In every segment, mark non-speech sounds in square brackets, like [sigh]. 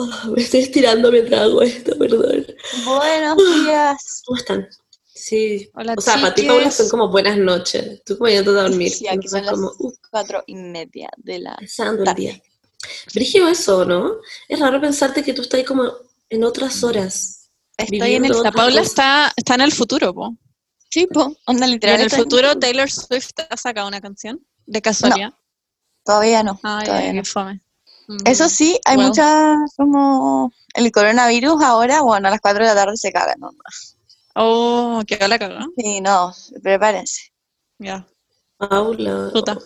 Oh, me estoy estirando mientras hago esto, perdón. Buenos días. ¿Cómo están? Sí. Hola, o sea, para ti, chiques. Paula, son como buenas noches. Tú como yendo a dormir. Sí, aquí son las como, cuatro y media de la empezando el tarde. día. Brígido eso, ¿no? Es raro pensarte que tú estás ahí como en otras horas. Estoy en el La Paula está, está en el futuro, po. tipo, onda Y literal. en el futuro Taylor Swift ha sacado una canción. De casualidad. Todavía no. Ay, todavía no. fome. Eso sí, hay Well. muchas como el coronavirus ahora, bueno, a las 4 de la tarde se cagan, ¿no? Oh, qué la cagó. Sí, no, prepárense. Ya, Paula. puta.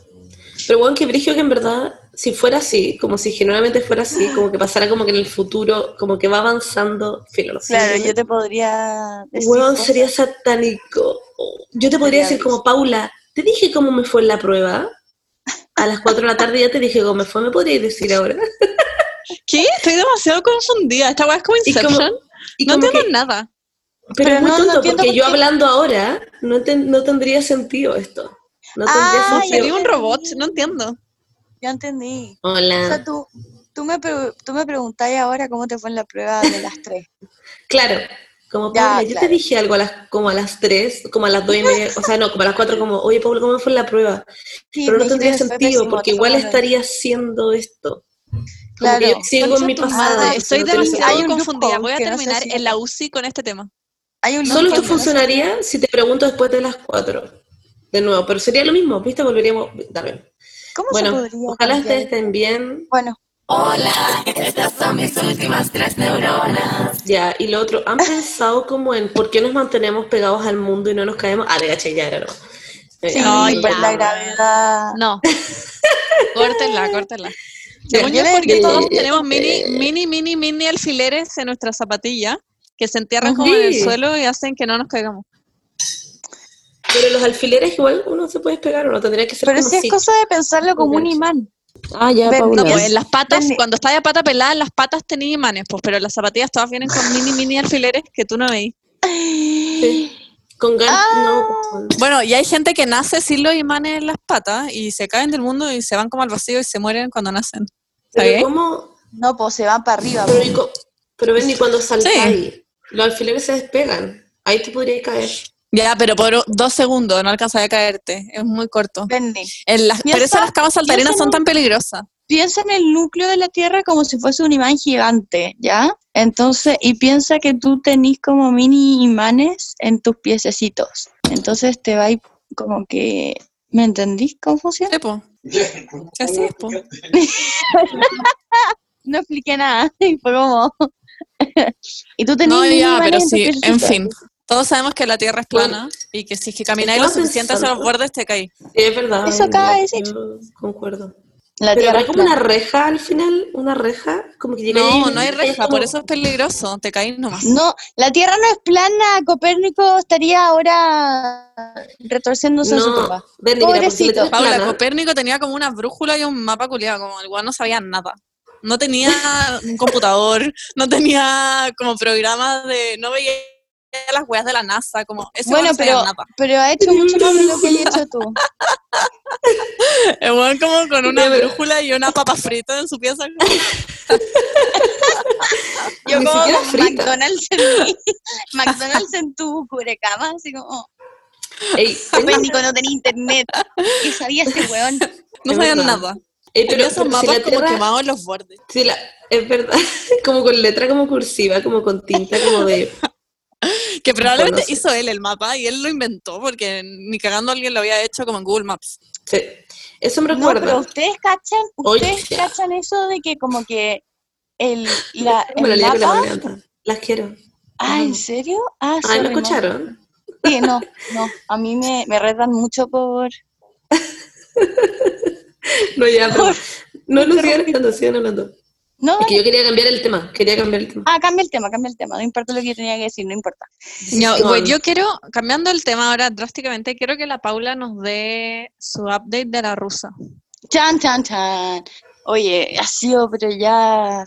Pero bueno, que Brigio que en verdad, si fuera así, como si genuinamente fuera así, como que pasara como que en el futuro, como que va avanzando, filo, no sé, Claro, yo te podría decir Huevón, cosas. sería satánico. Yo te podría decir como, Paula, te dije cómo me fue en la prueba. A las 4 de la tarde ya te dije cómo me fue, ¿me podrías decir ahora? ¿Qué? Estoy demasiado confundida. Esta weá es como Y como- Inception. Y no entiendo que- nada. pero, Pero es muy no- tonto, porque por yo hablando ahora no, ten- no tendría sentido esto. No tendría Ah, sentido. Sería un robot, no entiendo. Ya entendí. O sea, Hola. tú, tú, me, pre- tú me preguntáis ahora cómo te fue en la prueba de las 3. [laughs] Claro, como Ya, Paula, yo claro. te dije algo a las, como a las 3, como a las 2 y media, o sea, no, como a las 4, como, oye, Paula, ¿cómo fue la prueba? Sí, Pero no tendría sentido, pésimo, porque igual estaría haciendo esto. Como Claro. que yo sigo en mi pasado. madre, Estoy demasiado confundida. Voy a que no sé terminar si- en la UCI con este tema. Hay un Solo esto que no sé- funcionaría si te pregunto después de las 4. De nuevo, pero sería lo mismo, ¿viste? Volveríamos. Dale. ¿Cómo Bueno, se podría ojalá ustedes estén bien. Bueno, Ya, y lo otro, ¿han pensado como en por qué nos mantenemos pegados al mundo y no nos caemos? Ah, de era, ¿no? Eh, sí, Ay, por la gravedad. No. córtenla, córtenla. Según yo porque todos tenemos mini, mini, mini, mini alfileres en nuestra zapatilla que se entierran como en el suelo y hacen que no nos caigamos. Pero los alfileres igual uno se puede pegar o no, tendría que ser Pero como si es cosa de pensarlo como un imán. Ah, ya, Paula. No, pues en las patas, cuando está de pata pelada, en las patas tenía imanes, pues, pero las zapatillas todas vienen con mini, mini alfileres que tú no veis. Sí. Con gan Ah. no, pues, Bueno, y hay gente que nace sin los imanes en las patas y se caen del mundo y se van como al vacío y se mueren cuando nacen. ¿Está Pero bien? ¿cómo? No, pues se van para arriba. Pero, co- pero ven, y cuando saltáis, los alfileres se despegan. Ahí te podrías caer. Ya, pero por dos segundos no alcanzas a caerte. Es muy corto. Benny, En las, por Piensa- eso las camas saltarinas son tan peligrosas. piensa en el núcleo de la Tierra como si fuese un imán gigante, ¿ya? Entonces, y piensa que tú tenés como mini imanes en tus piececitos. Entonces te va como que... ¿Me entendís cómo funciona? Sí. Así es, po. [laughs] No expliqué nada, [laughs] y fue como... [laughs] y tú tenés No, ya, pero sí, en fin. Todos sabemos que la Tierra es plana y que si es que camináis lo suficiente hacia los bordes te caí. Sí, es verdad. Eso es acaba de verdad, decir. Yo concuerdo. La Pero Tierra no hay es como una reja al final, una reja, como que No, no hay es reja, como- por eso es peligroso, te caís nomás. No, la Tierra no es plana. Copérnico estaría ahora retorciéndose en su No, tumba. Pobrecito. Es Paula, plana- Copérnico tenía como una brújula y un mapa culiado, como el weón no sabía nada. No tenía un computador, no tenía como programas de. No veía las weas de la NASA, como. Ese Bueno, no sabía pero, nada. pero ha hecho mucho más de lo que has hecho tú. [laughs] Weón como con una [laughs] brújula y una papa frita en su pieza. [laughs] Yo Ni como con. McDonald's en, mi- McDonald's en tu cubrecama, así como, Ey, tengo- Copérnico no tenía internet. ¿Qué sabía ese weón? No verdad. nada. Ey, pero, esos si mapas la como Tierra, quemados en los bordes. si la- es verdad, como con letra como cursiva, como con tinta, como de... Que probablemente no hizo él el mapa y él lo inventó porque ni cagando alguien lo había hecho como en Google Maps. sí. Eso me No, recuerda. pero ustedes cachan, ustedes cachan eso de que como que el, [laughs] la, el la mapa... Las quiero. Ah, ¿en serio? Ah, Ay, ¿no sorry, no. escucharon? Sí, no, no. A mí me, me retan mucho por... [laughs] No, ya, pero... [laughs] Por- No, no sigan hablando, sigan hablando. No, Es que yo quería cambiar el tema, quería cambiar el tema. ah, cambia el tema, cambia el tema. No importa lo que yo tenía que decir, no importa. No, güey, yo quiero, cambiando el tema ahora drásticamente, quiero que la Paula nos dé su update de la rusa. Chan, chan, chan. Oye, ha sido, pero ya...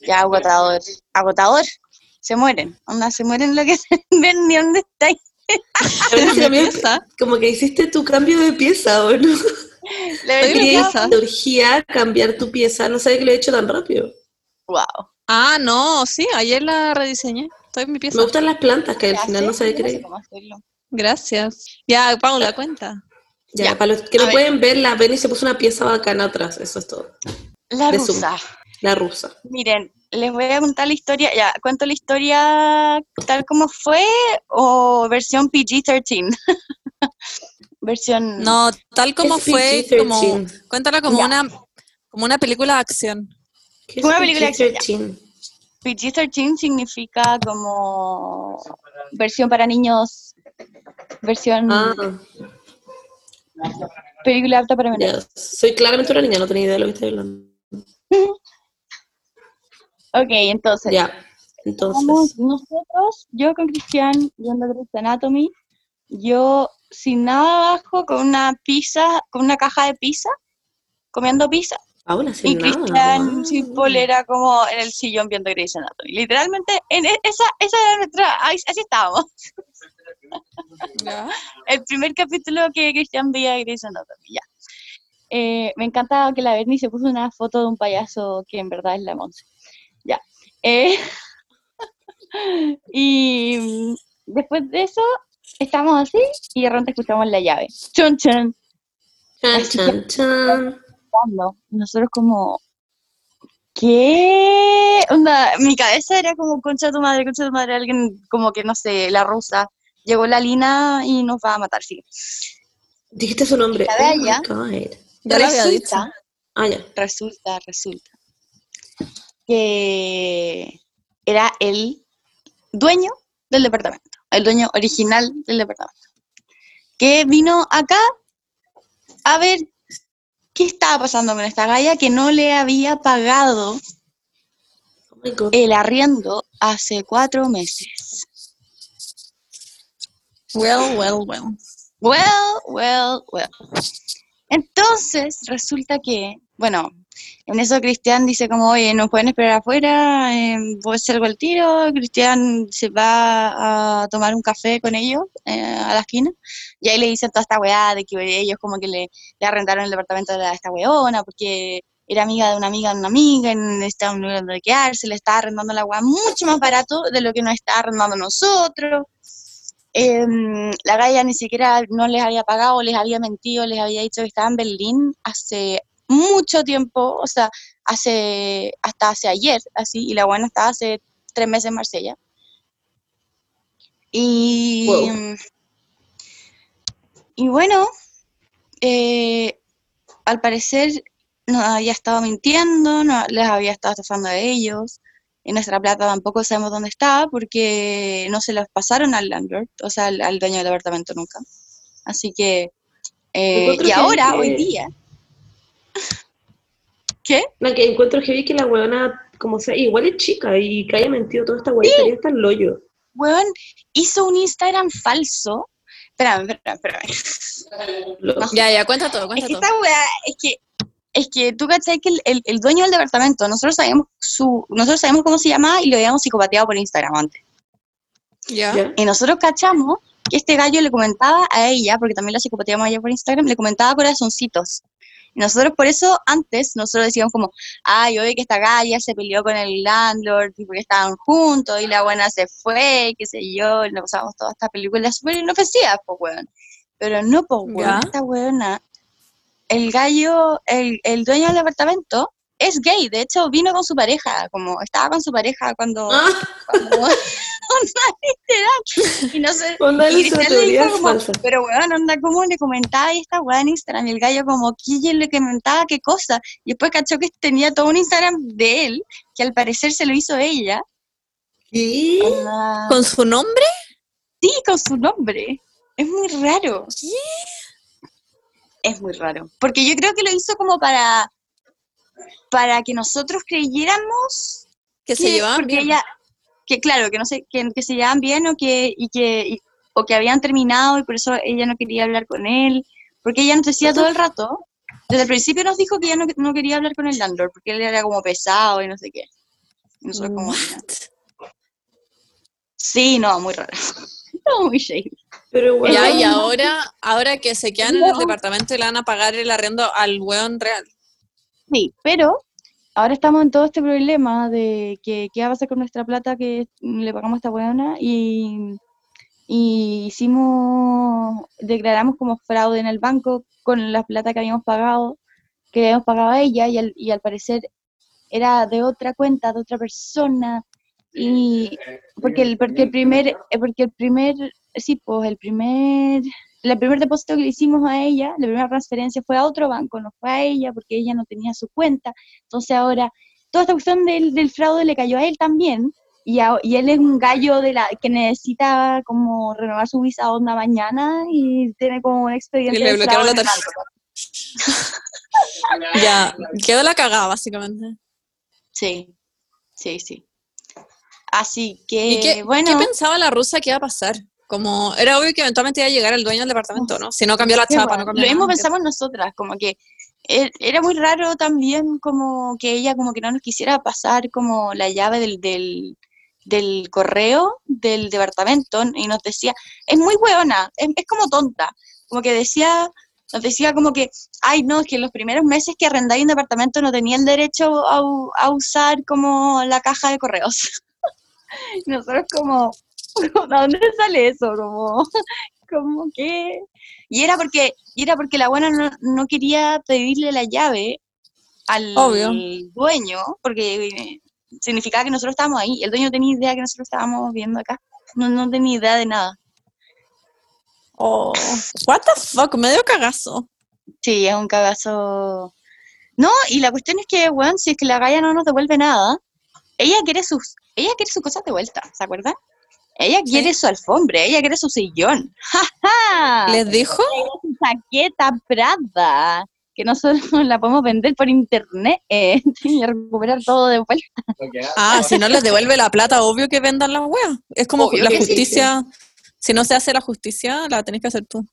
Ya agotador. Agotador. Se mueren. Onda, se mueren lo que [laughs] se ven ni dónde estáis. Como que hiciste tu cambio de pieza, ¿o no? Urgía cambiar tu pieza, no sabía que lo he hecho tan rápido. Wow. Ah, no, sí, ayer la rediseñé. Estoy en mi pieza. Me gustan las plantas, que al final no se ve creer. Gracias. Ya, Paula, cuenta. Ya, Ya, para los que a no ver. pueden ver, la Benny se puso una pieza bacana atrás, eso es todo. La De Zoom. rusa. La rusa. Miren, les voy a contar la historia. Ya, ¿cuento la historia tal como fue o versión PG-13? [laughs] versión. No, tal como fue, PG-13. como, cuéntala como una, como una película de acción. ¿Qué Una película de acción, ya. PG-13? PG-13 significa como versión para niños, versión Ah, película apta para menores. Soy claramente una niña, no tenía idea de lo que estoy hablando. [laughs] Ok, entonces. Ya, entonces. nosotros, yo con Cristian, viendo Grey's Anatomy, yo sin nada abajo, con una pizza, con una caja de pizza, comiendo pizza, Paula, y sin. Cristian wow. sin polera como en el sillón viendo Grey's Anatomy. Literalmente, en e- esa, esa era nuestra, ahí- así estábamos. [laughs] El primer capítulo que Cristian veía de Grey's Anatomy, ya. Eh, me encanta que la Bernie se puso una foto de un payaso que en verdad es la Monse. Ya. Eh, [laughs] y mm, después de eso, estamos así y de repente escuchamos la llave. Chun chun. Chan, chan, chan. Nosotros como, ¿qué? Onda, mi cabeza era como, concha de tu madre, concha de tu madre, alguien como que, no sé, la rusa. Llegó la Lina y nos va a matar, sí. Dijiste su nombre. La de Oh ella. Dicho. Resulta, Ah, resulta, resulta que era el dueño del departamento, el dueño original del departamento, que vino acá a ver qué estaba pasando con esta galla que no le había pagado Oh el arriendo hace cuatro meses. Well, well, well. Well, well, well. Entonces, resulta que, bueno, en eso Cristian dice como, oye, nos pueden esperar afuera, eh, voy a al tiro, Cristian se va a tomar un café con ellos eh, a la esquina, y ahí le dicen toda esta weá de que ellos como que le, le arrendaron el departamento de esta weona, porque era amiga de una amiga de una amiga, necesitaba un lugar donde quedarse, le estaba arrendando la weá mucho más barato de lo que nos está arrendando nosotros. Em, la Gaia ni siquiera no les había pagado, les había mentido, les había dicho que estaba en Berlín hace mucho tiempo, o sea, hace hasta hace ayer, así, y la buena estaba hace tres meses en Marsella. Y, Wow. y bueno, eh, al parecer nos había estado mintiendo, no, les había estado estafando a ellos. Y nuestra plata tampoco sabemos dónde está porque no se los pasaron al landlord, o sea, al, al dueño del departamento nunca. Así que, eh, y que- ahora, que- hoy día, ¿qué? No, que encuentro que vi que la huevona, como sea, igual es chica y que haya mentido toda esta hueá, estaría hasta el hoyo. Weón, hizo un Instagram falso. Espérame, espérame, espérame. Lo- No. Ya, ya, cuenta todo, Es cuenta que todo. esta weá, es que, es que tú cachai que el, el- el dueño del departamento, nosotros sabíamos su, nosotros sabíamos cómo se llamaba y lo habíamos psicopateado por Instagram antes. Ya. ¿Ya? Y nosotros cachamos que este gallo le comentaba a ella, porque también la psicopateamos a ella por Instagram, le comentaba corazoncitos. Nosotros por eso antes, nosotros decíamos como, ay, oye que esta galla se peleó con el landlord y porque estaban juntos y la buena se fue, qué sé yo, y nos pasamos toda esta película súper inofensiva, pues weón. Pero no, pues weón, Ya. esta weona, el gallo, el, el dueño del departamento es gay, de hecho vino con su pareja, como estaba con su pareja cuando... Ah, cuando [laughs] onda, literal. Y no sé, y Cristian le dijo como, falsa. pero weón, onda, ¿cómo le comentaba esta weá en Instagram? Y el gallo como, ¿quién le comentaba qué cosa? Y después cachó que tenía todo un Instagram de él, que al parecer se lo hizo ella. ¿Qué? Onda, ¿Con su nombre? Sí, con su nombre. Es muy raro. Es muy raro. Porque yo creo que lo hizo como para, para que nosotros creyéramos Que se llevaban bien. ella, que claro, que no sé, que, que se llevaban bien o que, y que, y- o que habían terminado y por eso ella no quería hablar con él, porque ella nos decía todo el rato, desde el principio nos dijo que ella no, no quería hablar con el landlord, porque él era como pesado y no sé qué. Y nosotros como, What? sí, no, muy raro. [laughs] no, muy shady. Pero bueno, Ya, y ahora, ahora que se quedan en el departamento y le van a pagar el arriendo al weón real. Sí, pero ahora estamos en todo este problema de que qué va a pasar con nuestra plata que le pagamos a esta buena y, y hicimos, declaramos como fraude en el banco con la plata que habíamos pagado, que le habíamos pagado a ella y al, y al parecer era de otra cuenta, de otra persona y porque el, porque el primer, eh, porque el primer, sí, pues el primer, el primer depósito que le hicimos a ella, la primera transferencia fue a otro banco, no fue a ella porque ella no tenía su cuenta. Entonces ahora toda esta cuestión del, del fraude le cayó a él también. Y, a- y él es un gallo de la que necesita como renovar su visa onda mañana y tiene como un expediente Y le de bloquearon fraude la tarjeta. [laughs] Ya, quedó la cagada, básicamente. Sí, sí, sí. Así que, ¿Y qué, bueno. qué pensaba la rusa que iba a pasar? Como, era obvio que eventualmente iba a llegar el dueño del departamento, ¿no? Si no cambió la chapa, bueno. no cambió Lo mismo pensamos nosotras, como que e- era muy raro también como que ella como que no nos quisiera pasar como la llave del, del, del correo del departamento y nos decía, es muy hueona, es, es como tonta, como que decía, nos decía como que, ay no, es que en los primeros meses que arrendáis un departamento no tenía el derecho a, a usar como la caja de correos. [laughs] Nosotros como, [laughs] ¿de dónde sale eso? Como, [laughs] como que... Y era porque, y era porque la buena no, no quería pedirle la llave al Obvio. dueño, porque eh, significaba que nosotros estábamos ahí. El dueño no tenía idea que nosotros estábamos viendo acá. No, no tenía idea de nada. Oh, what the fuck, medio cagazo. Sí, es un cagazo. No, y la cuestión es que, weón, si es que la galla no nos devuelve nada, ella quiere sus, ella quiere sus cosas de vuelta, ¿se acuerdan? Ella quiere su alfombra, ella quiere su sillón. ¡Ja, ja! ¿Les dijo? su chaqueta Prada, que nosotros [laughs] la podemos vender por internet eh, [laughs] y recuperar todo de vuelta. Ah, si no les devuelve la plata, obvio que vendan las weas. Es como Obvio la sí. justicia. Si no se hace la justicia, la tenés que hacer tú.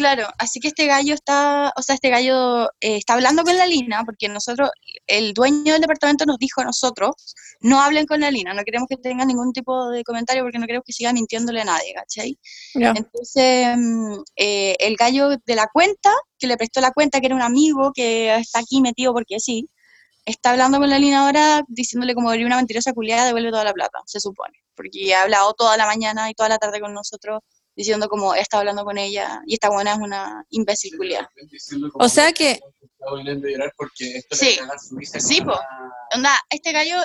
Claro, así que este gallo está, o sea, este gallo eh, está hablando con la Lina, porque nosotros, el dueño del departamento nos dijo a nosotros, no hablen con la Lina, no queremos que tengan ningún tipo de comentario porque no queremos que siga mintiéndole a nadie, ¿cachai? Entonces, mm, eh, el gallo de la cuenta, que le prestó la cuenta, que era un amigo que está aquí metido porque sí, está hablando con la Lina ahora diciéndole como eres una mentirosa culiada, devuelve toda la plata, se supone. Porque ha hablado toda la mañana y toda la tarde con nosotros diciendo como está hablando con ella y esta buena es una imbécil. O sea que- Sí. Sí, po. Onda, este gallo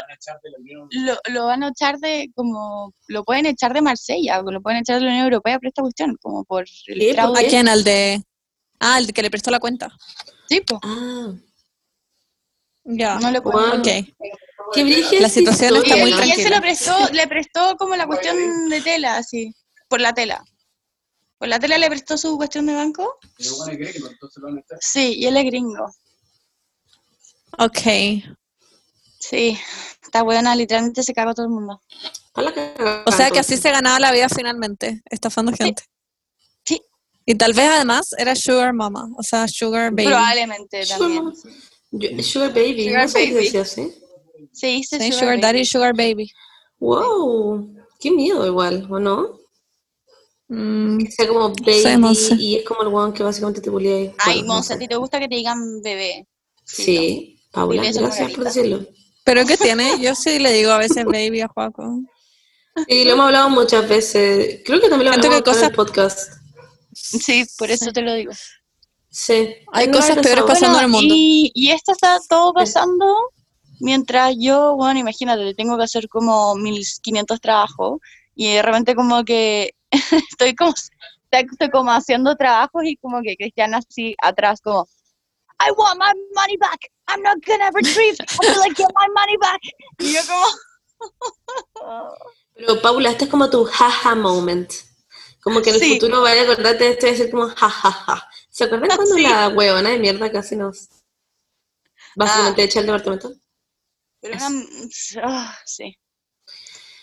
lo, lo van a echar de como lo pueden echar de Marsella, o lo pueden echar de la Unión Europea por esta cuestión, como por el. ¿Por fraude. ¿A quién? Al de. Ah, el que le prestó la cuenta. Sí, po. Ah, Ya. No lo pueden Wow. Ok. qué brígida La situación está Y muy historia. y él se tranquila. lo prestó, le prestó como la cuestión de tela, así, por la tela. ¿Por la tela le prestó su cuestión de banco? Sí, y él es gringo. Ok. Sí, está buena, literalmente se cagó todo el mundo. O sea que así se ganaba la vida finalmente, estafando gente. Sí. Y tal vez además era Sugar Mama, o sea, Sugar Baby. Probablemente también. Sugar Baby, Sugar no Baby. decía así. Sí, Sí, Sugar Sugar. Daddy, Sugar Baby. Wow, qué miedo igual, ¿o no? Mm, Que sea como baby sé, y es como el one que básicamente te bulea. Ay, bueno, no Monse, sé. ¿a ti te gusta que te digan bebé? Sí, Paula, eso, gracias por decirlo. ¿Pero qué tiene? Yo sí le digo a veces baby a Juaco. Sí, lo hemos hablado muchas veces. Creo que también lo hablamos que en el cosas- podcast. Sí, por eso te lo digo. Sí. Hay No cosas peores pasando en el mundo. Y, y esto está todo pasando mientras yo, bueno, imagínate, tengo que hacer como 1500 trabajos y de repente como que [laughs] estoy como, estoy como haciendo trabajos y como que Cristiana así atrás como I want my money back. I'm not gonna retrieve. I feel like get my money back. Y yo como Pero Paula, este es como tu jaja moment. Como que en el Sí. futuro vaya a acordarte de esto y decir como jajaja. ¿Se acuerdan cuando Sí. la huevona de mierda casi nos básicamente Ah. echa el departamento? Pero una- ah, sí.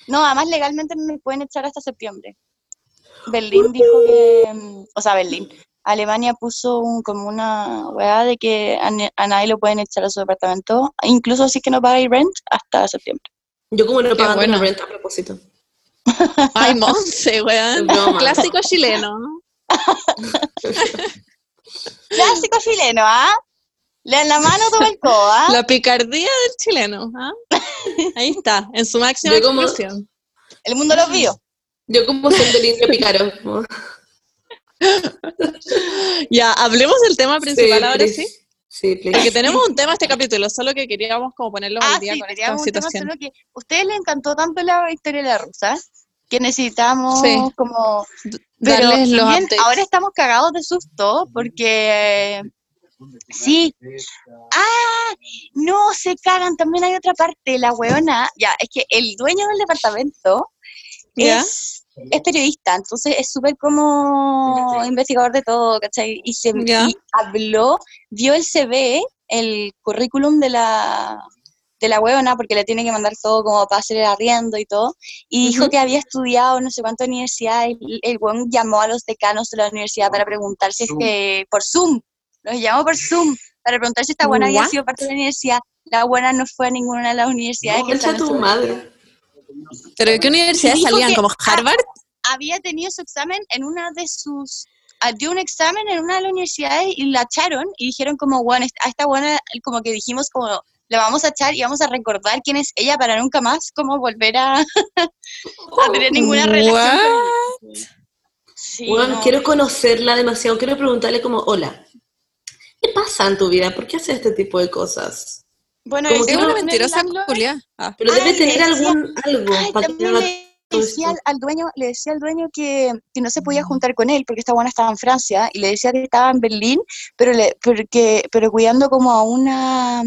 No, además legalmente no me pueden echar hasta septiembre. Berlín dijo que, mm, o sea, Berlín, Alemania puso un, como una weá de que a, nadie lo pueden echar a su departamento, incluso si es que no pagáis rent, hasta septiembre. Yo como no pagando bueno. la renta a propósito. Ay, Monse, weón. Clásico chileno. [laughs] Clásico chileno, ¿ah? La, la mano toma el coba. La picardía del chileno. ¿ah? Ahí está, en su máxima como- expresión. El mundo lo vio. Yo como soy del indio [laughs] pícaro. Ya, hablemos del tema principal ahora please. sí. Sí, please. Porque tenemos un tema este capítulo, solo que queríamos como ponerlo Ah, al día sí, con esta tema solo que a ustedes les encantó tanto la historia de la rusa que necesitamos Sí. como Pero Darles los updates. ahora estamos cagados de susto porque sí. Ah, no, se cagan. También hay otra parte, la weona. Ya, es que el dueño del departamento ¿Ya? es, es periodista, entonces es súper como investigador. de todo, ¿cachai? Y, se, y habló, vio el CV, el currículum de la de la huevona, porque le tiene que mandar todo como para hacer el arriendo y todo, y dijo que había estudiado no sé cuántas universidades, el, el llamó a los decanos de la universidad para preguntar si es que, por Zoom, los llamó por Zoom, para preguntar si esta buena había sido parte de la universidad, la buena no fue a ninguna de las universidades que están en tu madre. ¿Pero de qué universidades Dijo salían? ¿Como Harvard? había tenido su examen en una de sus ah, dio un examen en una de las universidades y la echaron y dijeron como bueno a esta buena como que dijimos como la vamos a echar y vamos a recordar quién es ella para nunca más como volver a, [laughs] a tener ninguna relación con. Sí, no. quiero conocerla demasiado. Quiero preguntarle como, hola, ¿qué pasa en tu vida? ¿Por qué haces este tipo de cosas? Bueno como que Es no- una mentirosa culia. Ah. Pero debe tener decía- algún algo Ay, para que también no le decía al dueño, le decía al dueño que, que no se podía juntar con él porque esta buena estaba en Francia y le decía que estaba en Berlín, pero le, porque, pero cuidando como a una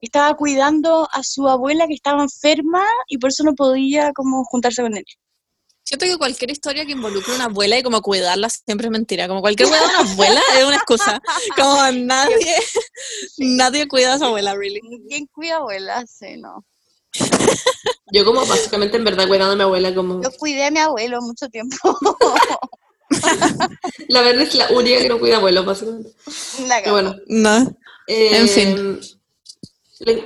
estaba cuidando a su abuela que estaba enferma y por eso no podía como juntarse con él. Siento que cualquier historia que involucre a una abuela y como cuidarla siempre es mentira. Como cualquier de una abuela es una excusa. [laughs] Como nadie, nadie cuida a su abuela, really. ¿Quién cuida abuela? Sí, no. [laughs] Yo como básicamente en verdad cuidando a mi abuela como... Yo cuidé a mi abuelo mucho tiempo. [laughs] La verdad es la única que no cuida abuelos, básicamente. La Pero bueno. No. eh, En fin.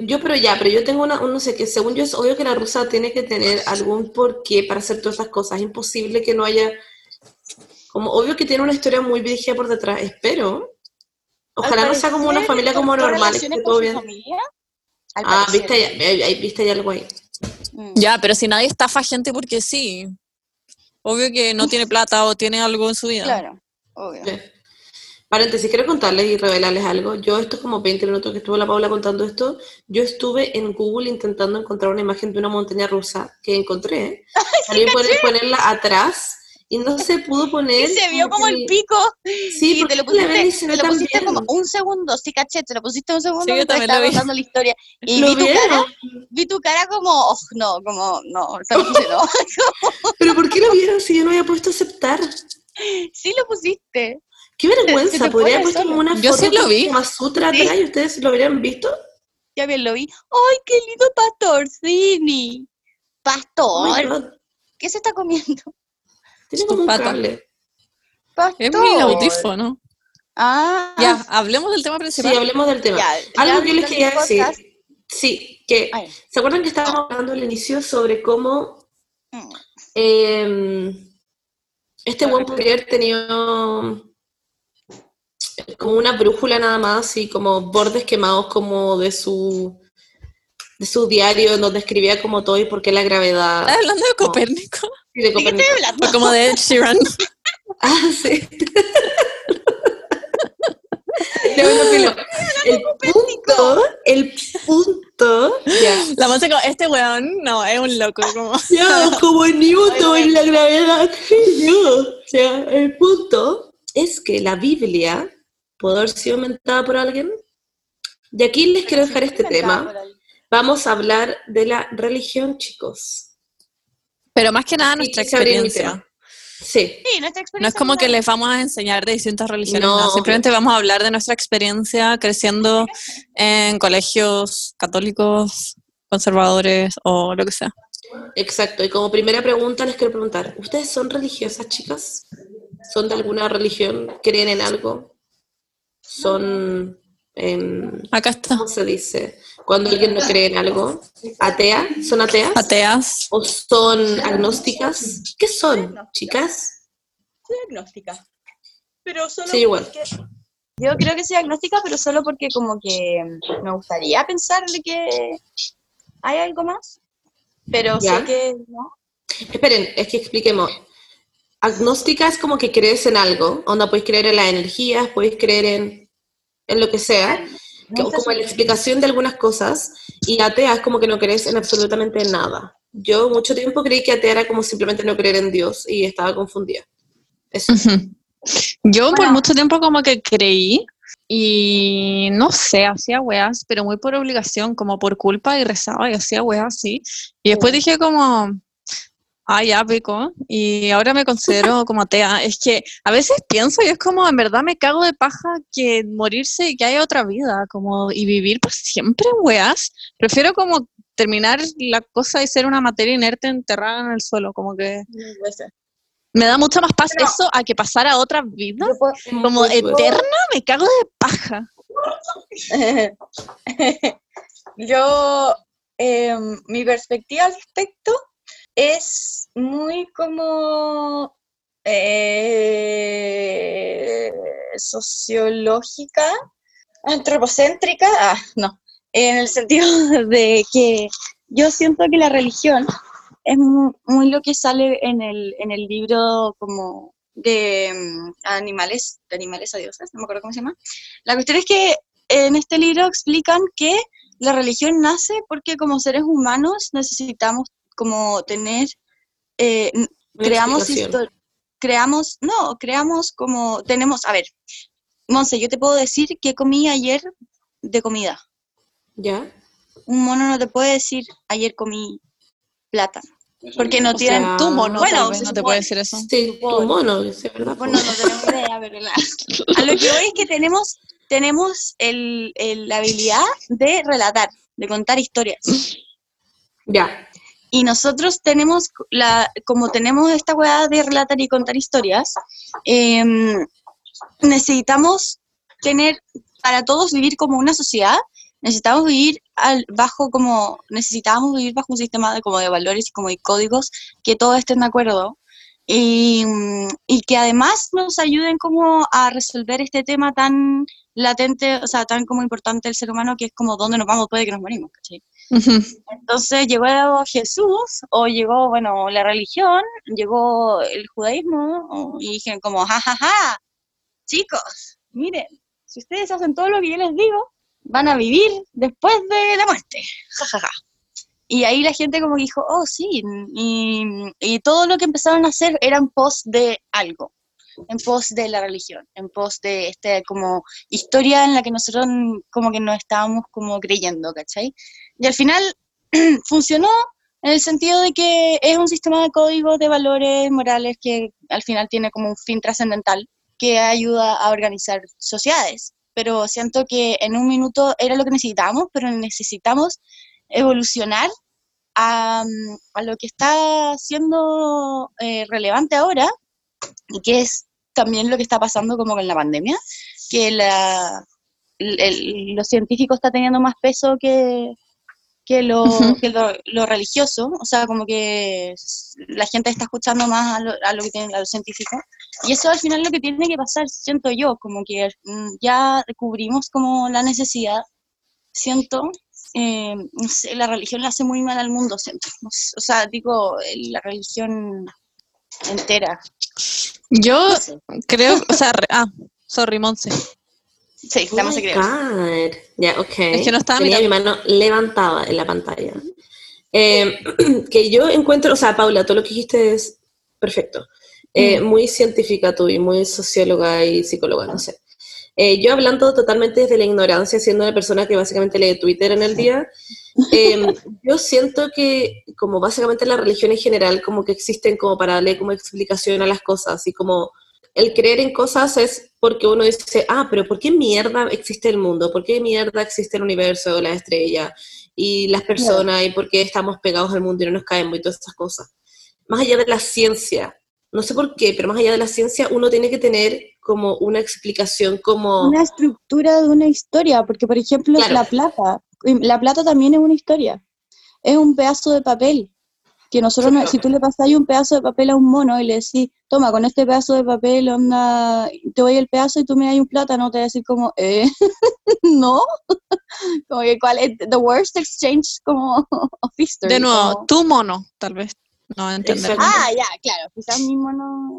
Yo, pero ya, pero yo tengo una, un no sé, que según yo es obvio que la rusa tiene que tener algún porqué para hacer todas estas cosas. Es imposible que no haya, como obvio que tiene una historia muy dirigida por detrás, espero. Ojalá no sea como una familia como normal, esté todo bien. Al Ah, viste, hay- hay- viste, hay algo ahí. Mm. Ya, pero si nadie estafa gente porque sí. Obvio que no tiene plata o tiene algo en su vida. Claro, obvio. Sí. Paréntesis, quiero contarles y revelarles algo. Yo, esto es como 20 minutos que estuvo la Paula contando esto. Yo estuve en Google intentando encontrar una imagen de una montaña rusa que encontré. [laughs] También poner, ponerla atrás y no se pudo poner. Y se vio como que- el pico. Sí, y porque te lo pusiste, se te ve lo tan pusiste bien. como un segundo, sí, caché, te lo pusiste un segundo Sí, yo también estaba contando la historia. Y ¿Lo vi tu cara, vi tu cara como, oh, no, como, no, esta no. [laughs] Pero ¿por qué lo vieron si yo no había puesto aceptar? sí lo pusiste. Qué vergüenza, te podría haber puesto solo. como una Yo foto sí lo vi. Sutra Sí. atrás y ustedes lo habrían visto. Ya bien lo vi. ¡Ay, qué lindo pastorcini! Oh ¿Pastor? God, ¿Qué se está comiendo? Tiene como un cable. Pastor. Es mi audífono. Ah, Ya, hablemos del tema Sí, principal. hablemos del tema. ya. Algo ya que yo les quería decir. Sí, que Ay, ¿se acuerdan que estábamos hablando al inicio sobre cómo mm, eh, este buen podría haber tenido como una brújula nada más y como bordes quemados como de su de su diario en donde escribía como todo y por qué la gravedad ¿Estás hablando de Copérnico? [laughs] y de ¿De qué Copérnico. estoy hablando? Como de Ed Sheeran. [laughs] Ah, sí. Ya, bueno, filo. El punto, el punto, La música, como, este weón, no, es un loco. Como, [laughs] ya, como Newton en la gravedad, yo. O sea, el punto es que la Biblia puede haber sido inventada por alguien. Y aquí les quiero dejar este tema. Vamos a hablar de la religión, chicos. pero más que nada nuestra experiencia. Sí, Sí, nuestra experiencia. No es como que les vamos a enseñar de distintas religiones, No, no, simplemente vamos a hablar de nuestra experiencia creciendo en colegios católicos, conservadores o lo que sea. exacto. Y como primera pregunta les quiero preguntar, ¿ustedes son religiosas, chicas? ¿Son de alguna religión? ¿Creen en algo? ¿Son, Acá está. cómo se dice? Cuando alguien no cree en algo, ¿atea? ¿Son ateas? Ateas. ¿O son agnósticas? ¿Qué son, chicas? Soy agnóstica. Pero solo Sí, igual. porque Yo creo que soy agnóstica, pero solo porque como que me gustaría pensar de que hay algo más, pero Ya. sé que no. Esperen, es que expliquemos. Agnóstica es como que crees en algo, onda puedes creer en las energías, puedes creer en, en lo que sea, que- como en la explicación de algunas cosas, y atea es como que no crees en absolutamente nada. Yo mucho tiempo creí que atea era como simplemente no creer en Dios y estaba confundida. Eso. Yo por mucho tiempo como que creí y no sé, hacía weas, pero muy por obligación, como por culpa y rezaba y hacía weas así. Y después dije como, ah, ya, pico. Y ahora me considero [laughs] como atea. Es que a veces pienso y es como, en verdad me cago de paja que morirse y que haya otra vida, como, y vivir por siempre weas. Prefiero como terminar la cosa y ser una materia inerte enterrada en el suelo, como que me da mucha más paz Pero- eso a que pasar a otra vida puedo- como pues. eterna, me cago de paja. [laughs] Yo, em, mi perspectiva al respecto es muy como eh, sociológica, antropocéntrica, ah, no, en el sentido [laughs] de que yo siento que la religión es mu- muy, lo que sale en el, en el libro como de mm, animales, de animales a dioses, no me acuerdo cómo se llama. La cuestión es que en este libro explican que la religión nace porque como seres humanos necesitamos como tener, eh, creamos explicación. histo- creamos, no, creamos como, tenemos, a ver, Monse, yo te puedo decir qué comí ayer de comida. ¿Ya? Un mono no te puede decir, ayer comí plátano. Porque no O tienen sea, tu mono bueno, se no te puede decir eso. Sí, tu mono, es verdad. Bueno, no tenemos idea, pero la- a lo que voy es que tenemos, tenemos el- el- la habilidad de relatar, de contar historias. Ya, Y nosotros tenemos, la, como tenemos esta weá de relatar y contar historias, em, necesitamos tener, para todos vivir como una sociedad, necesitamos vivir al, bajo como, necesitamos vivir bajo un sistema de, como de valores y como de códigos que todos estén de acuerdo. Y, mm, y que además nos ayuden como a resolver este tema tan latente, o sea, tan como importante del ser humano, que es como dónde nos vamos después de que nos morimos, ¿cachai? Entonces llegó Jesús, o llegó, bueno, la religión, llegó el judaísmo, y dijeron como, jajaja, chicos, miren, si ustedes hacen todo lo que yo les digo, van a vivir después de la muerte, jajaja. Y ahí la gente como dijo, oh sí, y, y todo lo que empezaron a hacer era en pos de algo, en pos de la religión, en pos de este como historia en la que nosotros como que nos estábamos como creyendo, ¿cachai? Y al final [clears throat] funcionó en el sentido de que es un sistema de códigos de valores morales que al final tiene como un fin trascendental que ayuda a organizar sociedades. Pero siento que en un minuto era lo que necesitábamos, pero necesitamos evolucionar a, mm, lo que está siendo eh, relevante ahora y que es también lo que está pasando como con la pandemia, que la, el- el- lo científico está teniendo más peso que, que, lo, Ujú. que lo, lo religioso, o sea, como que la gente está escuchando más a lo, a lo que tiene, a lo científico, y eso al final es lo que tiene que pasar, siento yo, como que mm, ya cubrimos como la necesidad, siento, eh, no sé, la religión le hace muy mal al mundo, siento, o sea, digo, la religión entera. Yo No sé. creo, o sea, re- [laughs] ah, sorry, Monse. Sí, Oh creo. God. Ya, ok. Es que no estaba Tenía mi mano levantada en la pantalla. Eh, [clears throat] que yo encuentro, o sea, Paula, todo lo que dijiste es perfecto. Eh, Muy científica tú y muy socióloga y psicóloga, no sé. Eh, yo hablando totalmente desde la ignorancia, siendo una persona que básicamente lee Twitter en el día, eh, yo siento que como básicamente la religión en general, como que existen como para darle como explicación a las cosas y como el creer en cosas es porque uno dice, ah, pero ¿por qué mierda existe el mundo? ¿Por qué mierda existe el universo, la estrella y las personas y por qué estamos pegados al mundo y no nos caemos y todas esas cosas? Más allá de la ciencia, no sé por qué, pero más allá de la ciencia uno tiene que tener como una explicación como... Una estructura de una historia, porque por ejemplo Claro. la plata, la plata también es una historia, es un pedazo de papel. que nosotros, no- si tú le pasáis un pedazo de papel a un mono y le decís, toma, con este pedazo de papel, onda, te doy el pedazo y tú me das un plátano, te va a decir como, eh, [laughs] no, [laughs] como que cuál es, the worst exchange como [laughs] of history. De nuevo, como- tu mono, tal vez. No entender. Ah, ya, claro, quizás mi mono...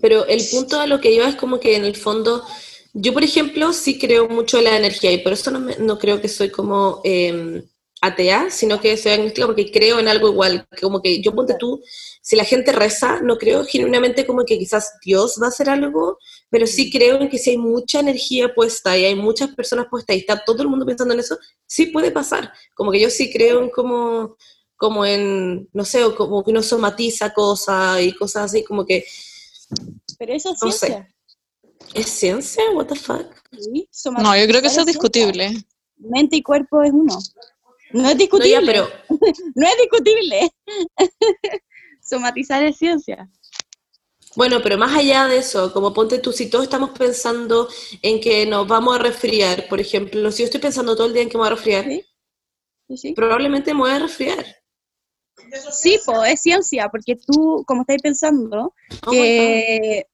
Pero el punto a lo que iba es como que en el fondo, yo por ejemplo sí creo mucho en la energía y por eso no, me- no creo que soy como eh, atea, sino que soy agnóstica porque creo en algo igual, como que yo ponte tú, si la gente reza, no creo genuinamente como que quizás Dios va a hacer algo, pero sí creo en que si hay mucha energía puesta y hay muchas personas puestas y está todo el mundo pensando en eso, sí puede pasar. Como que yo sí creo en como, como en, no sé, o como que uno somatiza cosas y cosas así, como que Pero eso es No sé. ¿Es ciencia? What the fuck? ¿sí? No, yo creo que eso es discutible. Mente y cuerpo es uno. No es No, discutible. ya, pero [laughs] No es discutible. [laughs] Somatizar es ciencia. bueno, pero más allá de eso, como ponte tú, si todos estamos pensando en que nos vamos a resfriar, por ejemplo, si yo estoy pensando todo el día en que me voy a resfriar, Sí. Sí, sí. probablemente me voy a resfriar. Sí, po, es ciencia, porque tú, como estáis pensando, Oh que,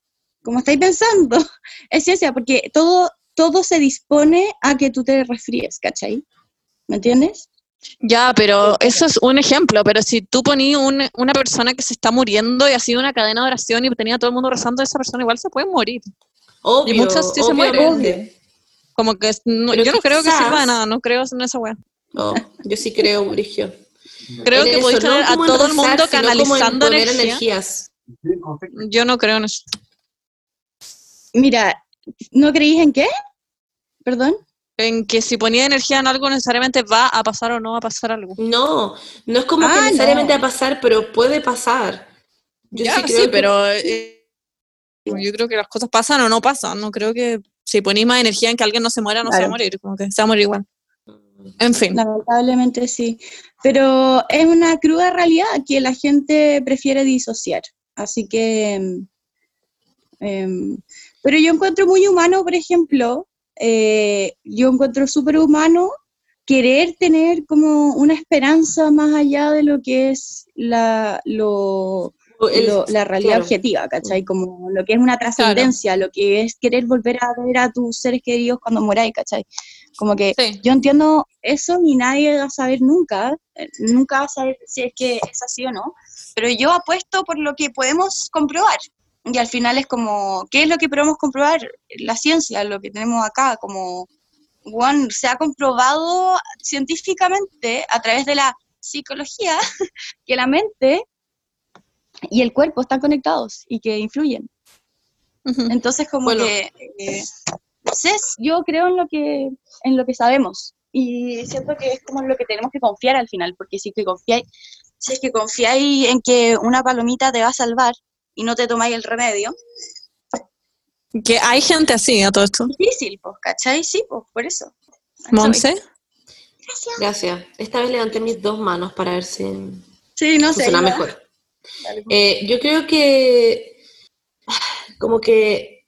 como estáis pensando, [laughs] es ciencia, porque todo, todo se dispone a que tú te resfríes, ¿cachai? ¿Me entiendes? Ya, pero eso es un ejemplo, pero si tú ponías un- una persona que se está muriendo y ha sido una cadena de oración y tenía a todo el mundo rezando, esa persona igual se puede morir. Obvio, Y muchos sí se mueren. obviamente. Como que no- yo no creo que sirva de nada, no creo en esa wea. Oh, yo sí creo, Brigio. Creo En que podéis no tener a todo el mundo en canalizando energía. energías. Yo no creo en eso. Mira, ¿no creís en qué? ¿Perdón? En que si ponía energía en algo necesariamente va a pasar o no va a pasar algo. No, no es como que Ah, necesariamente no. va a pasar, pero puede pasar. Yo Ya, sí sí, creo que- pero eh, yo creo que las cosas pasan o no pasan. No creo que si ponís más energía en que alguien no se muera, no se va a morir. Como que se va a morir igual. En fin. Lamentablemente sí. Pero es una cruda realidad que la gente prefiere disociar. Así que. em, em, pero yo encuentro muy humano, por ejemplo, eh, yo encuentro súper humano querer tener como una esperanza más allá de lo que es la, lo, el- lo- la realidad claro. objetiva, ¿cachai? Como lo que es una trascendencia, lo que es querer volver a ver a tus seres queridos cuando moráis, ¿cachai? Como que Sí. yo entiendo eso y nadie va a saber nunca, nunca va a saber si es que es así o no, pero yo apuesto por lo que podemos comprobar. Y al final es como, ¿qué es lo que podemos comprobar? La ciencia, lo que tenemos acá, como, bueno, se ha comprobado científicamente a través de la psicología [laughs] que la mente y el cuerpo están conectados y que influyen. Entonces, como Bueno. que, eh, yo creo en lo que, en lo que sabemos y siento que es como lo que tenemos que confiar al final, porque si que confiáis, si es que confiáis en que una palomita te va a salvar y no te tomáis el remedio, Que hay gente así a todo esto. difícil, pues, ¿cachai? Sí, pues, por eso. Monse. Gracias. Esta vez levanté mis dos manos para ver si Sí, no sé. funciona iba- mejor. Pues. Eh, yo creo que, como que,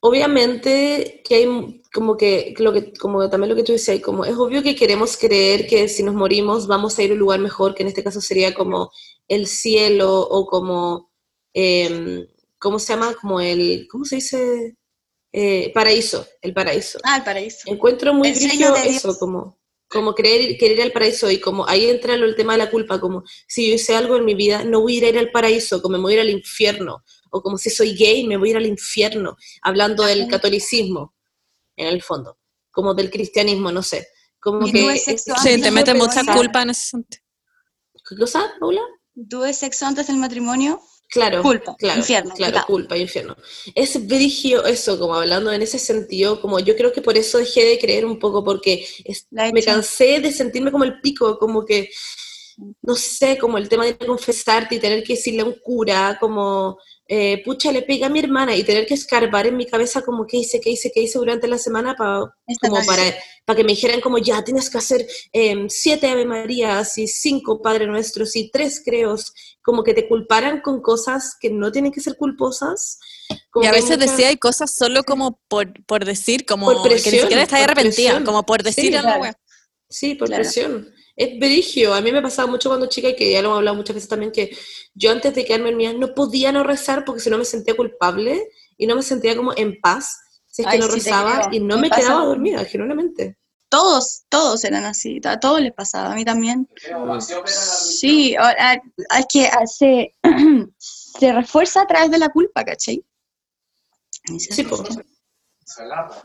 obviamente, que hay, como que, lo que, como también lo que tú decías, como es obvio que queremos creer que si nos morimos vamos a ir a un lugar mejor, que en este caso sería como el cielo o como, em, ¿cómo se llama? Como el, ¿cómo se dice? Eh, paraíso, el paraíso. Ah, el paraíso. Encuentro muy Dios. eso, como, como querer, querer ir al paraíso y como ahí entra lo- el tema de la culpa, como si yo hice algo en mi vida, no voy a ir al paraíso, como me voy a ir al infierno, o como si soy gay, me voy a ir al infierno, hablando del catolicismo, en el fondo, como del cristianismo, no sé. Como ¿Y que sexo Sí, antes te mete mucha culpa en ese sentido. ¿Qué cosa, Paula? ¿Tuve sexo antes del matrimonio? Claro, Culpa, claro, infierno, claro, culpa, infierno. Es brigio eso, como hablando en ese sentido, como yo creo que por eso dejé de creer un poco, porque es- me cansé de sentirme como el pico, como que, no sé, como el tema de confesarte y tener que decirle a un cura, como, eh, pucha, le pega a mi hermana, y tener que escarbar en mi cabeza como qué hice, qué hice, qué hice durante la semana, pa- como para, para que me dijeran como, ya, tienes que hacer em, siete Ave Marías y cinco Padre Nuestros y tres creos, como que te culparan con cosas que no tienen que ser culposas. Como Y a veces mucha- decía hay cosas solo como por, por decir, como Por que ni presión, siquiera estás arrepentida, presión. como por decir Sí, a la claro. wea. Sí, por Claro. presión. Es brigio. A mí me pasaba mucho cuando chica y que ya lo hemos hablado muchas veces también, que yo antes de quedarme dormida no podía no rezar porque si no me sentía culpable y no me sentía como en paz si es que no sí rezaba y no Me me, quedaba dormida, genuinamente. Todos, todos eran así, a todos les pasaba, a mí también. Sí, ahora, es que ah, se, [clears throat] se refuerza a través de la culpa, ¿cachai? Sí, po.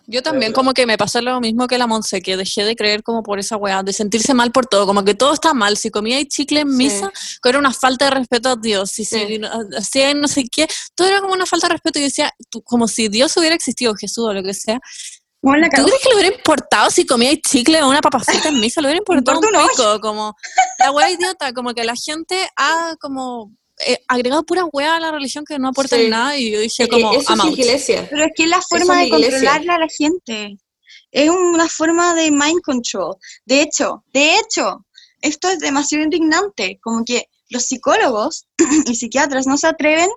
Yo también como que me pasó lo mismo que la Monse, que dejé de creer como por esa weá, de sentirse mal por todo, como que todo está mal. Si comía chicle en Sí. misa, que era una falta de respeto a Dios. Y si Sí. no- hacía no sé qué, todo era como una falta de respeto. Y yo decía, tú- como si Dios hubiera existido, Jesús o lo que sea. ¿Cómo la ¿Tú crees que le hubiera importado si comía chicle o una papa frita en misa? Le hubiera [laughs] importado un pico, como la wea idiota, como que la gente ha como eh, agregado pura wea a la religión que no aporta Sí. nada y yo dije como, eso es iglesia. Pero es que es la forma es de controlarle a la gente. Es una forma de mind control. De hecho, de hecho, esto es demasiado indignante. Como que los psicólogos [clears throat] y psiquiatras no se atreven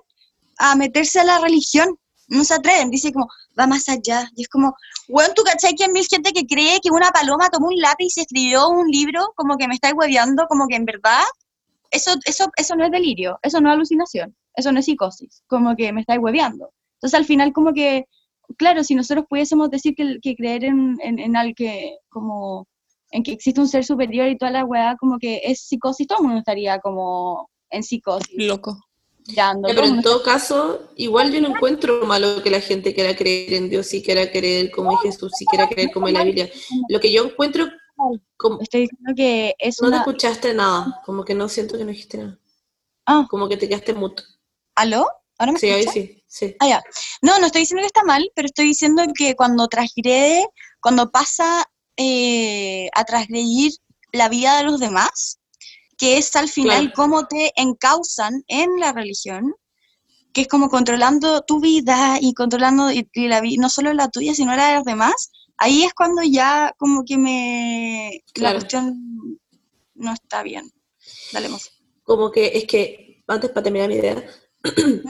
a meterse a la religión. No se atreven. Dice como, va más allá. Y es como, bueno, tú cachai que hay mil gente que cree que una paloma tomó un lápiz y se escribió un libro, como que me estáis hueveando, como que en verdad, eso, eso, eso no es delirio, eso no es alucinación, eso no es psicosis, como que me estáis hueveando. Entonces al final como que, claro, si nosotros pudiésemos decir que, que creer en, en, en al que, como, en que existe un ser superior y toda la weá, como que es psicosis, todo el mundo estaría como en psicosis, Loco. mirando. Pero en todo caso, igual yo no encuentro malo que la gente quiera creer en Dios y quiera creer como en Jesús y quiera creer como en la Biblia. Lo que yo encuentro, como, Estoy diciendo que es no te una... escuchaste nada, como que no siento que no dijiste nada, Ah, como que te quedaste muto. ¿aló? ¿Ahora me Sí, ahí escuchas? sí, sí. Ah, ya. No, no estoy diciendo que está mal, pero estoy diciendo que cuando transgrede, cuando pasa eh, a transgredir la vida de los demás, que es al final Claro. cómo te encausan en la religión, que es como controlando tu vida y controlando y, y la no solo la tuya, sino la de los demás, ahí es cuando ya como que me... Claro. La cuestión no está bien. Dale, Mos. Como que es que, antes para terminar mi idea,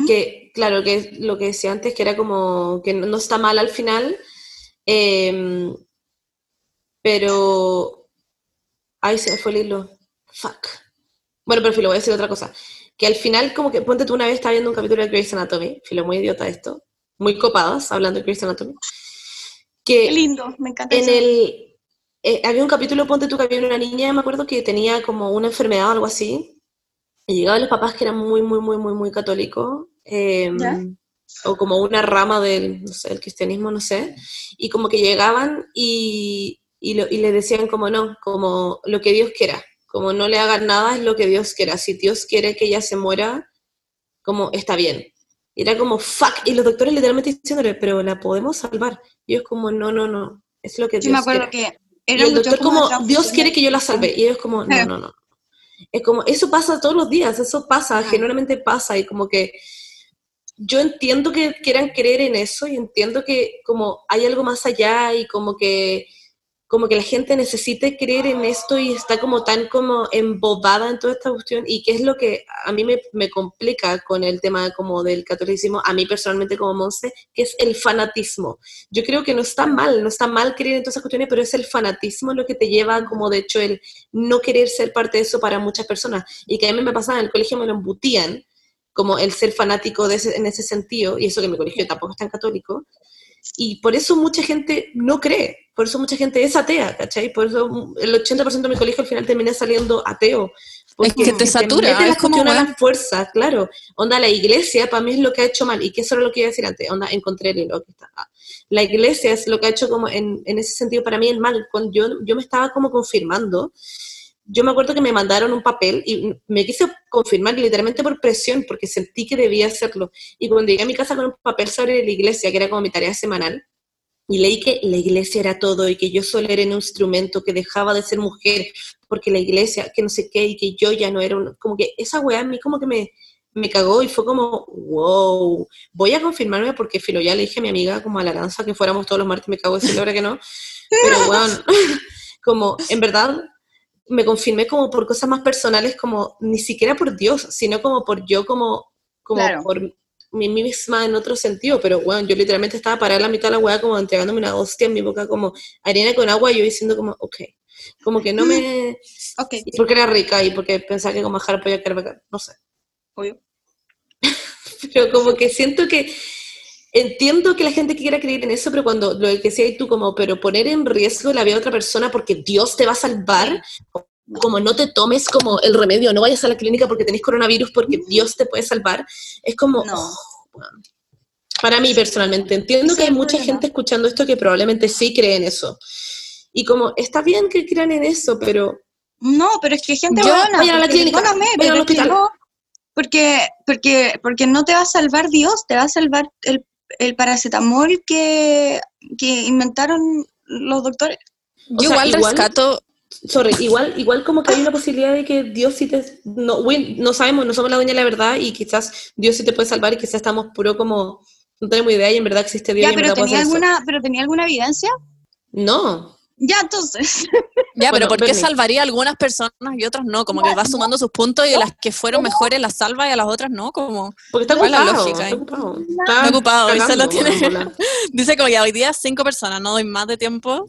que claro, que lo que decía antes, que era como que no, no está mal al final, em, pero... Ay, se me fue el hilo. Fuck. Bueno, pero filo, voy a decir otra cosa. Que al final, como que, ponte tú una vez, estaba viendo un capítulo de Grey's Anatomy, filo, muy idiota esto, muy copadas, hablando de Grey's Anatomy, Qué que lindo, me encanta en eso. el... eh, había un capítulo, ponte tú, que había una niña, me acuerdo, que tenía como una enfermedad o algo así, y llegaban los papás que eran muy, muy, muy, muy, muy católicos, em, o como una rama del, no sé, del cristianismo, no sé, y como que llegaban y, y, lo- y le decían como no, como lo que Dios quiera, como no le hagan nada es lo que Dios quiera, si Dios quiere que ella se muera, como está bien. Y era como, fuck, y los doctores literalmente diciéndole, pero la podemos salvar. Y ellos como, no, no, no, es lo que Dios me acuerdo quiere. que Y era el mucho doctor como como, Dios quiere que yo la salve. Y ellos como, no, no, no. Es como, eso pasa todos los días, eso pasa, Ah. genuinamente pasa. Y como que yo entiendo que quieran creer en eso y entiendo que como hay algo más allá y como que como que la gente necesite creer en esto y está como tan como embobada en toda esta cuestión y que es lo que a mí me, me complica con el tema como del catolicismo, a mí personalmente como Monse, que es el fanatismo. Yo creo que no está mal, no está mal creer en todas esas cuestiones, pero es el fanatismo lo que te lleva como de hecho el no querer ser parte de eso para muchas personas y que a mí me pasaba en el colegio me lo embutían como el ser fanático de ese- en ese sentido, y eso que mi colegio tampoco es tan católico, y por eso mucha gente no cree, por eso mucha gente es atea, ¿cachai? Por eso el 80% de mi colegio al final termina saliendo ateo. Porque que te satura, la es como, cuestión a la weón. fuerza, claro. Onda, la iglesia para mí es lo que ha hecho mal, y que eso era lo que iba a decir antes, onda, encontré el hilo. Ah. La iglesia es lo que ha hecho como en, en ese sentido para mí el mal. Cuando yo, yo me estaba como confirmando, yo me acuerdo que me mandaron un papel y me quise confirmar literalmente por presión, porque sentí que debía hacerlo. Y cuando llegué a mi casa con un papel sobre la iglesia, que era como mi tarea semanal, y leí que la iglesia era todo y que yo solo era un instrumento, que dejaba de ser mujer, porque la iglesia, que no sé qué, y que yo ya no era un... Como que esa weá a mí como que me, me cagó y fue como, wow, voy a confirmarme porque filo, ya le dije a mi amiga como a la lanza que fuéramos todos los martes, me cago decirle ahora que no, pero weón, [laughs] como en verdad me confirmé como por cosas más personales, como ni siquiera por Dios, sino como por yo, como, como Claro. por mí misma en otro sentido, pero bueno, yo literalmente estaba parada en la mitad de la weá como entregándome una hostia en mi boca como arena con agua y yo diciendo como, ok, Como que no me... Ok, Y porque era rica y porque pensaba que con manjar podía quedar bacán, no sé. obvio. [laughs] Pero como que siento que entiendo que la gente quiera creer en eso, pero cuando lo que decías tú, como, pero poner en riesgo la vida de otra persona porque Dios te va a salvar, como no te tomes como el remedio, no vayas a la clínica porque tenés coronavirus porque Dios te puede salvar, es como, No. oh, para mí personalmente, entiendo que hay mucha gente escuchando esto que probablemente sí cree en eso. Y como, está bien que crean en eso, pero No, pero es que gente Yo- buena. a la clínica, perdóname, pero al hospital. no, porque, porque, porque no te va a salvar Dios, te va a salvar el, el paracetamol que, que inventaron los doctores. O Yo sea, igual, igual- rescato, Sorry, igual, igual como que hay una posibilidad de que Dios sí te... No, no sabemos, no somos la dueña de la verdad y quizás Dios sí te puede salvar y quizás estamos puro como... No tenemos idea y en verdad existe Dios Ya, y en pero verdad tenía eso. alguna, pero tenía alguna evidencia. No. Ya, entonces. ya, Bueno, pero ¿por qué Bernie. salvaría a algunas personas y otras no? Como que va sumando sus puntos y a las que fueron mejores las salva y a las otras no, como... Porque está ¿Cuál es la ocupado. lógica? Está ocupado. Está ocupado, y cagando, solo tiene-. [laughs] Dice como ya hoy día cinco personas, no doy más de tiempo.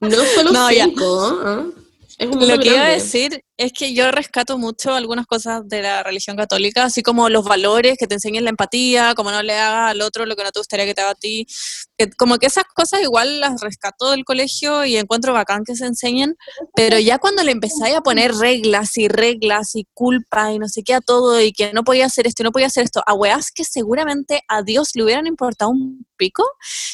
No solo No, cinco. Es un mundo Lo que iba a decir es que yo rescato mucho algunas cosas de la religión católica, así como los valores, que te enseñen la empatía, como no le hagas al otro lo que no te gustaría que te haga a ti. Como que esas cosas igual las rescato del colegio y encuentro bacán que se enseñen, pero ya cuando le empezáis a poner reglas y reglas y culpa y no sé qué a todo y que no podía hacer esto y no podía hacer esto, a weas que seguramente a Dios le hubieran importado un pico,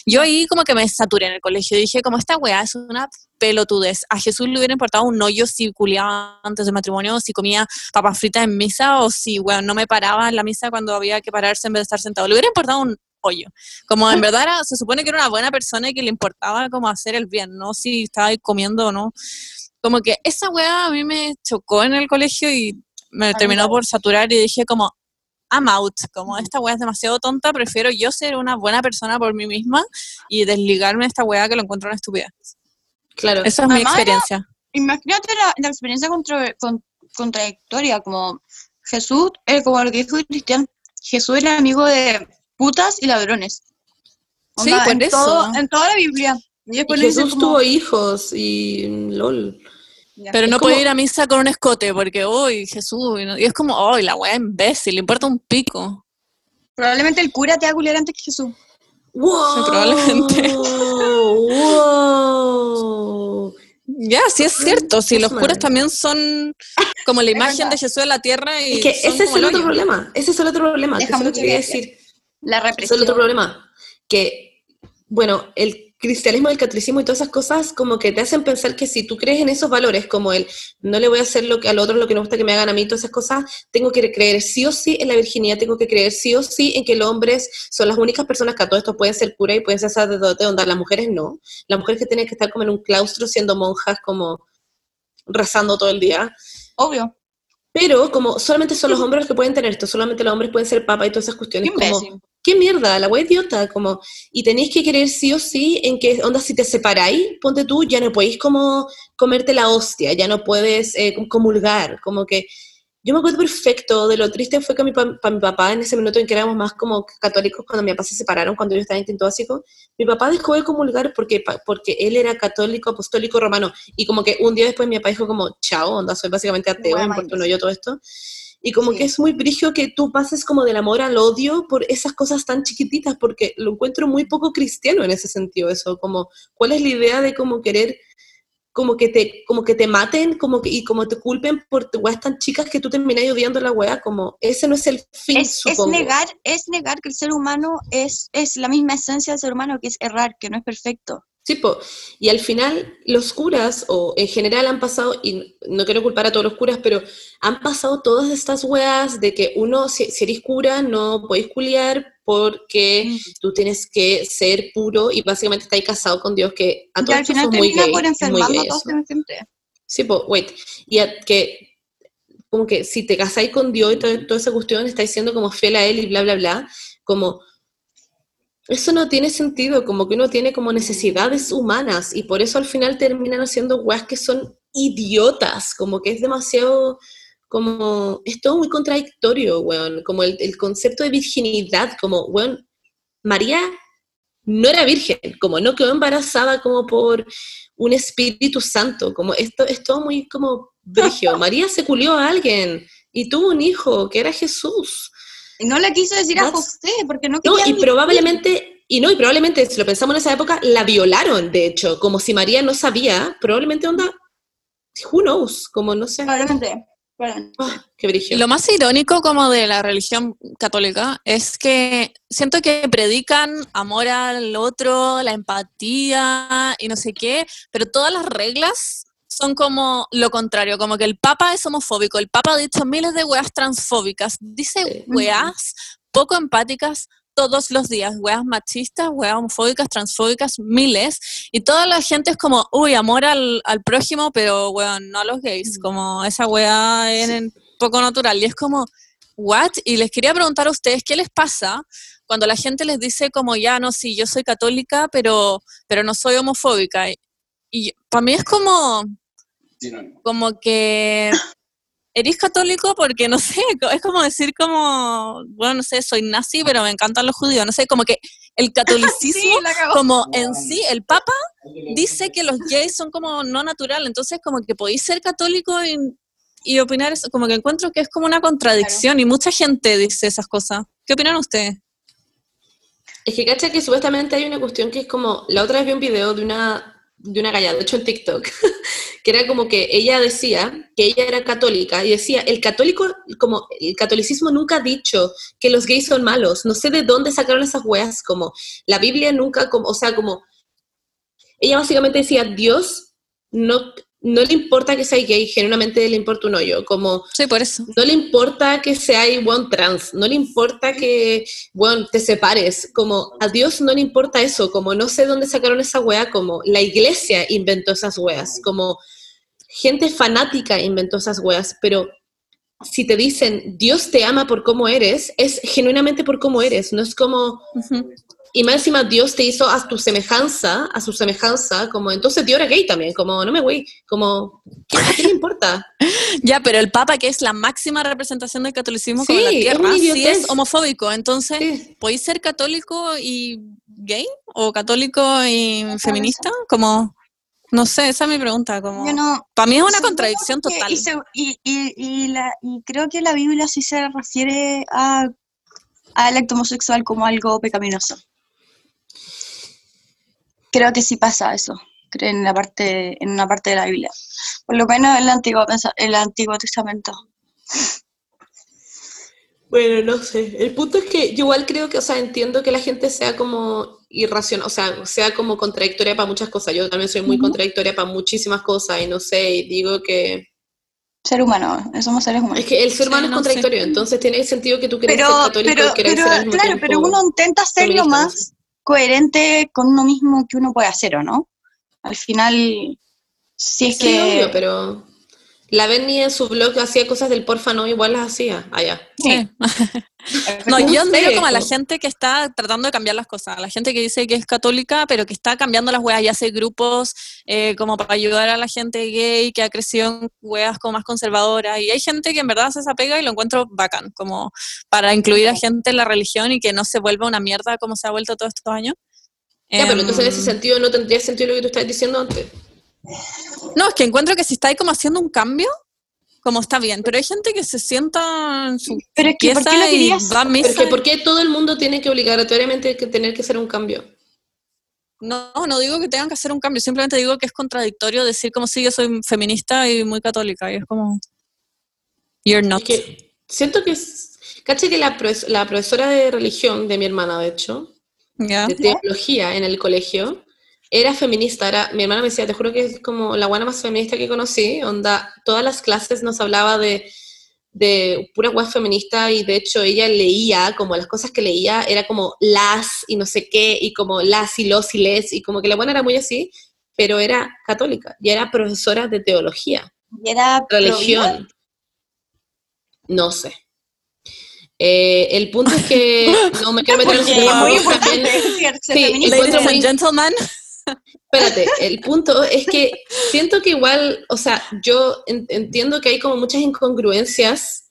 yo ahí como que me saturé en el colegio. Dije, como esta weá es una pelotudez. A Jesús le hubiera importado un hoyo si culiaba antes del matrimonio, si comía papas fritas en misa o si, weón, no me paraba en la misa cuando había que pararse en vez de estar sentado. Le hubiera importado un hoyo. Como en [laughs] verdad era- se supone que era una buena persona y que le importaba como hacer el bien, no si estaba ahí comiendo o no. Como que esa weá a mí me chocó en el colegio y me terminó por saturar y dije como, I'm out, como esta weá es demasiado tonta, prefiero yo ser una buena persona por mí misma y desligarme de esta weá que lo encuentro una estupidez. Claro. Esa es mi Además, experiencia. Imagínate la, la experiencia contra- con- contradictoria, como Jesús, eh, como lo que dijo Cristian, Jesús era amigo de putas y ladrones. Sí, Onda, por en eso. todo- en toda la Biblia. Y Y Jesús como- tuvo hijos y lol. Ya. Pero es no como- puede ir a misa con un escote porque, uy, Jesús, y, no- y es como, uy, la weá imbécil, le importa un pico. Probablemente el cura te va a culiar antes que Jesús. ¡Wow! probablemente. ¡Wow! [laughs] Ya, sí es cierto, si los Eso curas también son como la [laughs] imagen de Jesús en la tierra y Es que ese es el otro problema. Ese es el otro problema. que Deja lo mucho que quería que decir. La Ese es represión. el otro problema. Que, bueno, el cristianismo, el catolicismo y todas esas cosas como que te hacen pensar que si tú crees en esos valores, como el no le voy a hacer lo que al otro lo que no gusta que me hagan a mí, todas esas cosas, tengo que creer sí o sí en la virginidad, tengo que creer sí o sí en que los hombres son las únicas personas que a todo esto pueden ser cura y pueden ser sacerdotes, donde las mujeres no. Las mujeres que tienen que estar como en un claustro siendo monjas, como rezando todo el día. Obvio. Pero como solamente son los hombres los que pueden tener esto, solamente los hombres pueden ser papa y todas esas cuestiones. Como. ¿Qué mierda? La wea idiota, como, y tenéis que creer sí o sí en que, onda, si te separáis, ponte tú, ya no podéis como comerte la hostia, ya no puedes eh, com- comulgar, como que, yo me acuerdo perfecto de lo triste fue que mi, pa- pa- mi papá, en ese minuto en que éramos más como católicos, cuando mi papá se separaron, cuando yo estaba en quinto básico, mi papá dejó de comulgar porque, pa- porque él era católico, apostólico, romano, y como que un día después mi papá dijo como, chao, onda, soy básicamente ateo, importa más uno yo todo esto, y como Sí. que es muy brigio que tú pases como del amor al odio por esas cosas tan chiquititas, porque lo encuentro muy poco cristiano en ese sentido, eso, como, ¿cuál es la idea de como querer, como que te, como que te maten, como que, y como te culpen por weas tan chicas que tú terminas odiando la wea, como, ese no es el fin, Es, es negar, es negar que el ser humano es, es la misma esencia del ser humano, que es errar, que no es perfecto. Sí, po. y al final los curas, o en general han pasado, y no quiero culpar a todos los curas, pero han pasado todas estas weas de que uno, si, si eres cura, no podéis culiar porque Mm. tú tienes que ser puro y básicamente estáis casado con Dios, que a todos son muy gay, muy gay todos. Sí, pues, wait. Y a- que, como que si te casáis con Dios y todo- toda esa cuestión, estáis siendo como fiel a Él y bla, bla, bla, como, eso no tiene sentido, como que uno tiene como necesidades humanas y por eso al final terminan haciendo weas que son idiotas, como que es demasiado, como, es todo muy contradictorio, weón, como el, concepto de virginidad, como, weón, María no era virgen, como no quedó embarazada como por un Espíritu Santo, como esto es todo muy como brigio. María se culió a alguien y tuvo un hijo que era Jesús. Y no le quiso decir a José porque no No, quería. y ni- probablemente, y no, y probablemente, si lo pensamos en esa época, la violaron, de hecho, como si María no sabía, probablemente onda, who knows, como no sé. Probablemente. probablemente. Ah, qué. Y lo más irónico como de la religión católica es que siento que predican amor al otro, la empatía y no sé qué, pero todas las reglas son como lo contrario, como que el Papa es homofóbico, el Papa ha dicho miles de weas transfóbicas, dice weas poco empáticas todos los días, weas machistas, weas homofóbicas, transfóbicas, miles, y toda la gente es como, uy, amor al, al prójimo, pero weón, no a los gays, como esa wea en poco natural, y es como, what? Y les quería preguntar a ustedes, ¿qué les pasa cuando la gente les dice como, ya, no, sí, yo soy católica, pero, pero no soy homofóbica? Y, y para mí es como, como que eres católico porque, no sé, es como decir como, bueno, no sé, soy nazi, pero me encantan los judíos, no sé, como que el catolicismo, [laughs] Sí, como en sí, el Papa dice que los gays son como no natural, entonces como que podéis ser católico y, y opinar eso, como que encuentro que es como una contradicción y mucha gente dice esas cosas. ¿Qué opinan ustedes? Es que cacha que supuestamente hay una cuestión que es como, la otra vez vi un video de una, de una galla, de hecho en TikTok, [laughs] que era como que ella decía que ella era católica y decía, el católico, como el catolicismo nunca ha dicho que los gays son malos, no sé de dónde sacaron esas weas, como la Biblia nunca, como, o sea, como, ella básicamente decía, Dios no, no le importa que sea gay, genuinamente le importa un hoyo, como Sí, por eso. no le importa que sea igual trans, no le importa que, bueno, te separes, como a Dios no le importa eso, como no sé dónde sacaron esa wea, como la iglesia inventó esas weas, como gente fanática inventó esas weas, pero si te dicen Dios te ama por cómo eres, es genuinamente por cómo eres, no es como. Y más encima Dios te hizo a tu semejanza, a su semejanza, como entonces Dios era gay también, como no me voy, como, ¿qué, qué le importa? [laughs] Ya, pero el Papa, que es la máxima representación del catolicismo como en la Sí, es tierra, una sí es homofóbico. Entonces, Sí. ¿podéis ser católico y gay? ¿O católico y feminista? Como, no sé, esa es mi pregunta. Como, Yo no, para mí es una contradicción que- total. Y, se- y- y- y la- y creo que la Biblia sí se refiere a, al acto homosexual como algo pecaminoso. Creo que sí pasa eso, en la parte, en una parte de la Biblia. Por lo menos en el Antiguo, el Antiguo Testamento. Bueno, no sé. El punto es que yo igual creo que, o sea, entiendo que la gente sea como irracional, o sea, sea como contradictoria para muchas cosas. Yo también soy muy Ujú. contradictoria para muchísimas cosas y no sé, y digo que Ser humano, somos seres humanos. es que el ser humano Sí, es no sé. contradictorio, entonces tiene sentido que tú quieras pero, ser católico pero, y quieras pero, ser al mismo claro, pero uno intenta ser lo más. Coherente con uno mismo que uno puede hacer, ¿o no? Al final, si es Sí, que... obvio, pero la Benny en su blog hacía cosas del porfa, no, igual las hacía allá. Sí. [laughs] No, yo admiro como a la gente que está tratando de cambiar las cosas, a la gente que dice que es católica, pero que está cambiando las weas y hace grupos eh, como para ayudar a la gente gay que ha crecido en weas como más conservadoras. Y hay gente que en verdad se esa pega y lo encuentro bacán, como para incluir a gente en la religión y que no se vuelva una mierda como se ha vuelto todos estos años. Ya, pero entonces en ese Em, sentido no tendría sentido lo que tú estabas diciendo antes. No, es que encuentro que si está ahí como haciendo un cambio, como está bien, pero hay gente que se sienta en su Pero es que, ¿por qué pieza lo y va a misa Porque, y- ¿por qué todo el mundo tiene que obligatoriamente que tener que hacer un cambio? No, no digo que tengan que hacer un cambio, simplemente digo que es contradictorio decir como si yo soy feminista y muy católica, y es como, you're not. Es que siento que es... Caché que la, profes- la profesora de religión de mi hermana, de hecho, de teología en el colegio, era feminista. Era, mi hermana me decía, te juro que es como la buena más feminista que conocí. Onda, todas las clases nos hablaba de, de pura web feminista y de hecho ella leía, como las cosas que leía, era como las y no sé qué, y como las y los y les, y como que la buena era muy así, pero era católica y era profesora de teología. Y era religión. No sé. Eh, el punto es que [laughs] no me quiero meter en tema, muy importante Sí, encuentro Ladies muy- and gentlemen, Espérate, el punto es que siento que igual, o sea, yo en- entiendo que hay como muchas incongruencias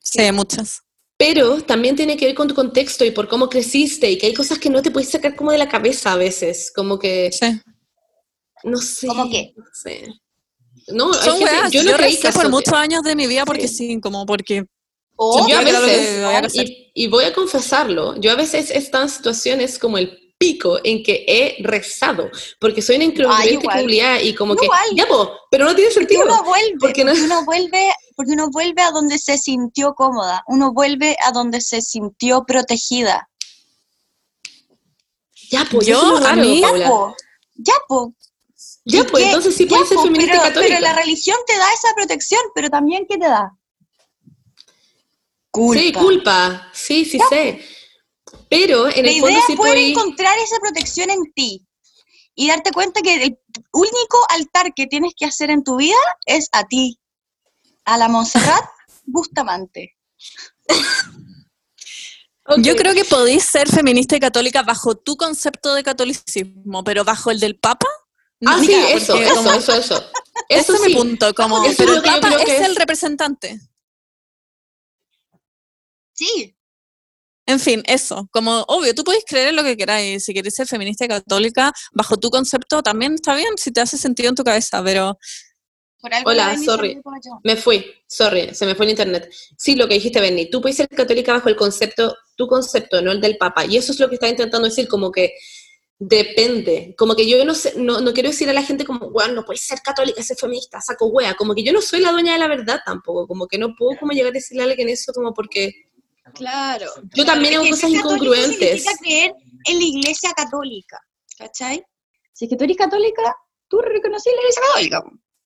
sí, muchas. Pero también tiene que ver con tu contexto y por cómo creciste y que hay cosas que no te puedes sacar como de la cabeza a veces, como que, Sí. no sé. ¿Cómo qué? No sé. No, Son weas, yo yo, no creí recé por muchos años de mi vida porque Sí. sí, como porque O yo a que que veces, que y, y voy a confesarlo, yo a veces en situaciones como el pico en que he rezado, porque soy una incongruente y como que, Igual. ya po, pero no tiene porque sentido. uno vuelve, porque porque, no- uno vuelve, porque uno vuelve a donde se sintió cómoda, uno vuelve a donde se sintió protegida. Ya po, Yo, a mí- Ya, Paula. po, ya, po. Ya ¿Y pues, qué? entonces sí Ya, puedes ser po, feminista pero, católica. pero la religión te da esa protección, pero también ¿qué te da? Culpa. Sí, culpa, sí, sí sé. Pero en La el fondo idea es poder encontrar esa protección en ti y darte cuenta que el único altar que tienes que hacer en tu vida es a ti, a la Montserrat [laughs] Bustamante. Yo creo que podéis ser feminista y católica bajo tu concepto de catolicismo, pero bajo el del Papa. Ah, ni sí, eso, porque eso, como- eso, eso. [laughs] Es sí. mi punto, como, Eso es pero el Papa es es. el representante. Sí, En fin, eso, como obvio, tú puedes creer en lo que queráis, si queréis ser feminista y católica, bajo tu concepto también está bien, si te hace sentido en tu cabeza, pero por algo Hola, sorry. Me fui, sorry, se me fue el internet. Sí, lo que dijiste, Benny, tú puedes ser católica bajo el concepto, tu concepto, no el del Papa. Y eso es lo que está intentando decir, como que depende. Como que yo no sé, no, no quiero decir a la gente como, weón, no puedes ser católica, ser feminista, saco wea. Como que yo no soy la dueña de la verdad tampoco. Como que no puedo como llegar a decirle a alguien eso como porque Claro. Yo también hago cosas incongruentes. Significa creer en la iglesia católica, ¿cachai? Si es que tú eres católica, tú reconoces la iglesia católica.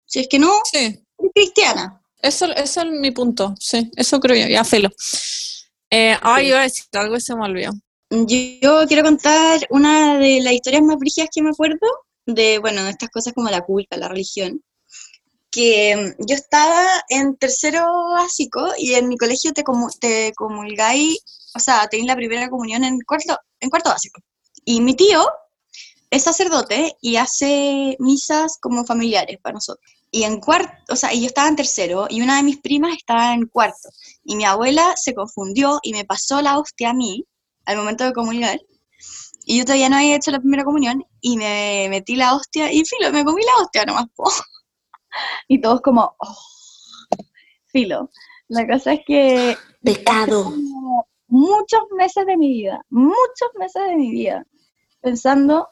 Si es que no, sí, eres cristiana. eso, eso es mi punto, sí, eso creo yo, ya felo. Eh, ay, Sí. iba a decir algo y se me olvidó. Yo, yo quiero contar una de las historias más brígidas que me acuerdo, de, bueno, de estas cosas como la culpa, la religión, que mm, yo estaba en tercero básico y en mi colegio te, comu- te comulgáis, o sea, tenéis la primera comunión en cuarto, en cuarto básico. Y mi tío es sacerdote y hace misas como familiares para nosotros. Y en cuarto, o sea, yo estaba en tercero y una de mis primas estaba en cuarto. Y mi abuela se confundió y me pasó la hostia a mí al momento de comulgar. Y yo todavía no había hecho la primera comunión y me metí la hostia y filo, me comí la hostia nomás. po. Y todos como, oh, filo. La cosa es que pecado. muchos meses de mi vida, muchos meses de mi vida, pensando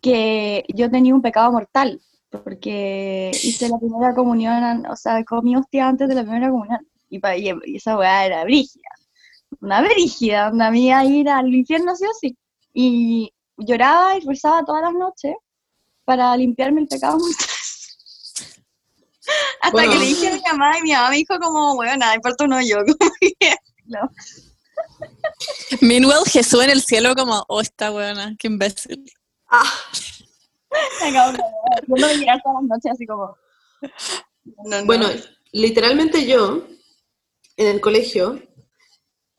que yo tenía un pecado mortal, porque hice la primera comunión, o sea, comí hostia antes de la primera comunión, y, pa- y- esa weá era brígida, una brígida, una amiga ir al infierno sí o sí, y lloraba y rezaba todas las noches para limpiarme el pecado mortal. Hasta Bueno. que le dije a mi mamá y mi mamá me dijo como, bueno, nada, importa uno yo, [laughs] no. Meanwhile, Jesús en el cielo como, oh, esta buena, qué imbécil. Ah, [laughs] yo no llorar todas las noches así como. No, no. Bueno, literalmente yo, en el colegio,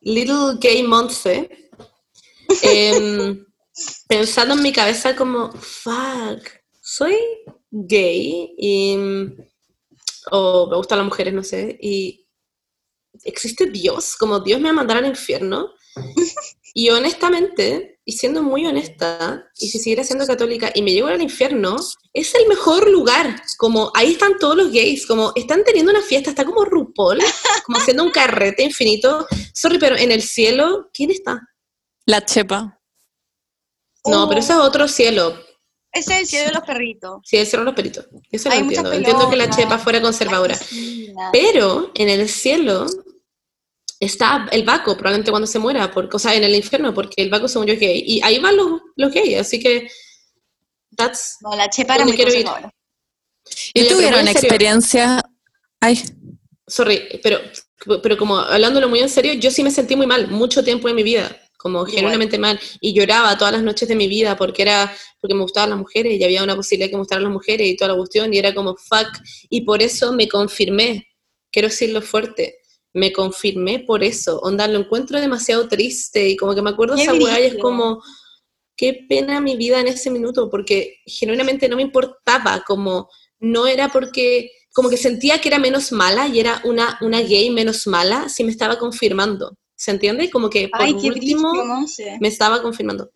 Little Gay Monse, em, [laughs] pensando en mi cabeza como, fuck, soy gay y, o me gustan las mujeres, no sé, y existe Dios, como Dios me va a mandar al infierno. [laughs] Y honestamente, y siendo muy honesta, y si siguiera siendo católica y me llevo al infierno, es el mejor lugar. Como ahí están todos los gays, como están teniendo una fiesta, está como RuPaul, como haciendo un carrete infinito. Sorry, pero en el cielo, ¿quién está? La chepa. No, pero ese es otro cielo. Ese es el cielo de los perritos. Sí, el cielo de los peritos. Eso lo Hay muchas entiendo. Entiendo que la chepa fuera conservadora. Pero en el cielo está el Baco, probablemente cuando se muera, porque, o sea, en el infierno, porque el Baco según yo es gay. Y ahí van los, los gays, así que that's... No, la chepa era ¿Dónde muy conservadora. ¿Y tuvieron experiencia? Ay, Sorry, pero, pero como hablándolo muy en serio, yo sí me sentí muy mal mucho tiempo en mi vida, como genuinamente mal, y lloraba todas las noches de mi vida porque era porque me gustaban las mujeres y había una posibilidad que me gustaran las mujeres y toda la cuestión, y era como fuck, y por eso me confirmé, quiero decirlo fuerte, me confirmé por eso, onda, lo encuentro demasiado triste y como que me acuerdo esa weá y es como, qué pena mi vida en ese minuto, porque genuinamente no me importaba, como no era porque, como que sentía que era menos mala y era una, una gay menos mala si me estaba confirmando. ¿Se entiende? Como que por Ay, qué último brillo, me estaba confirmando.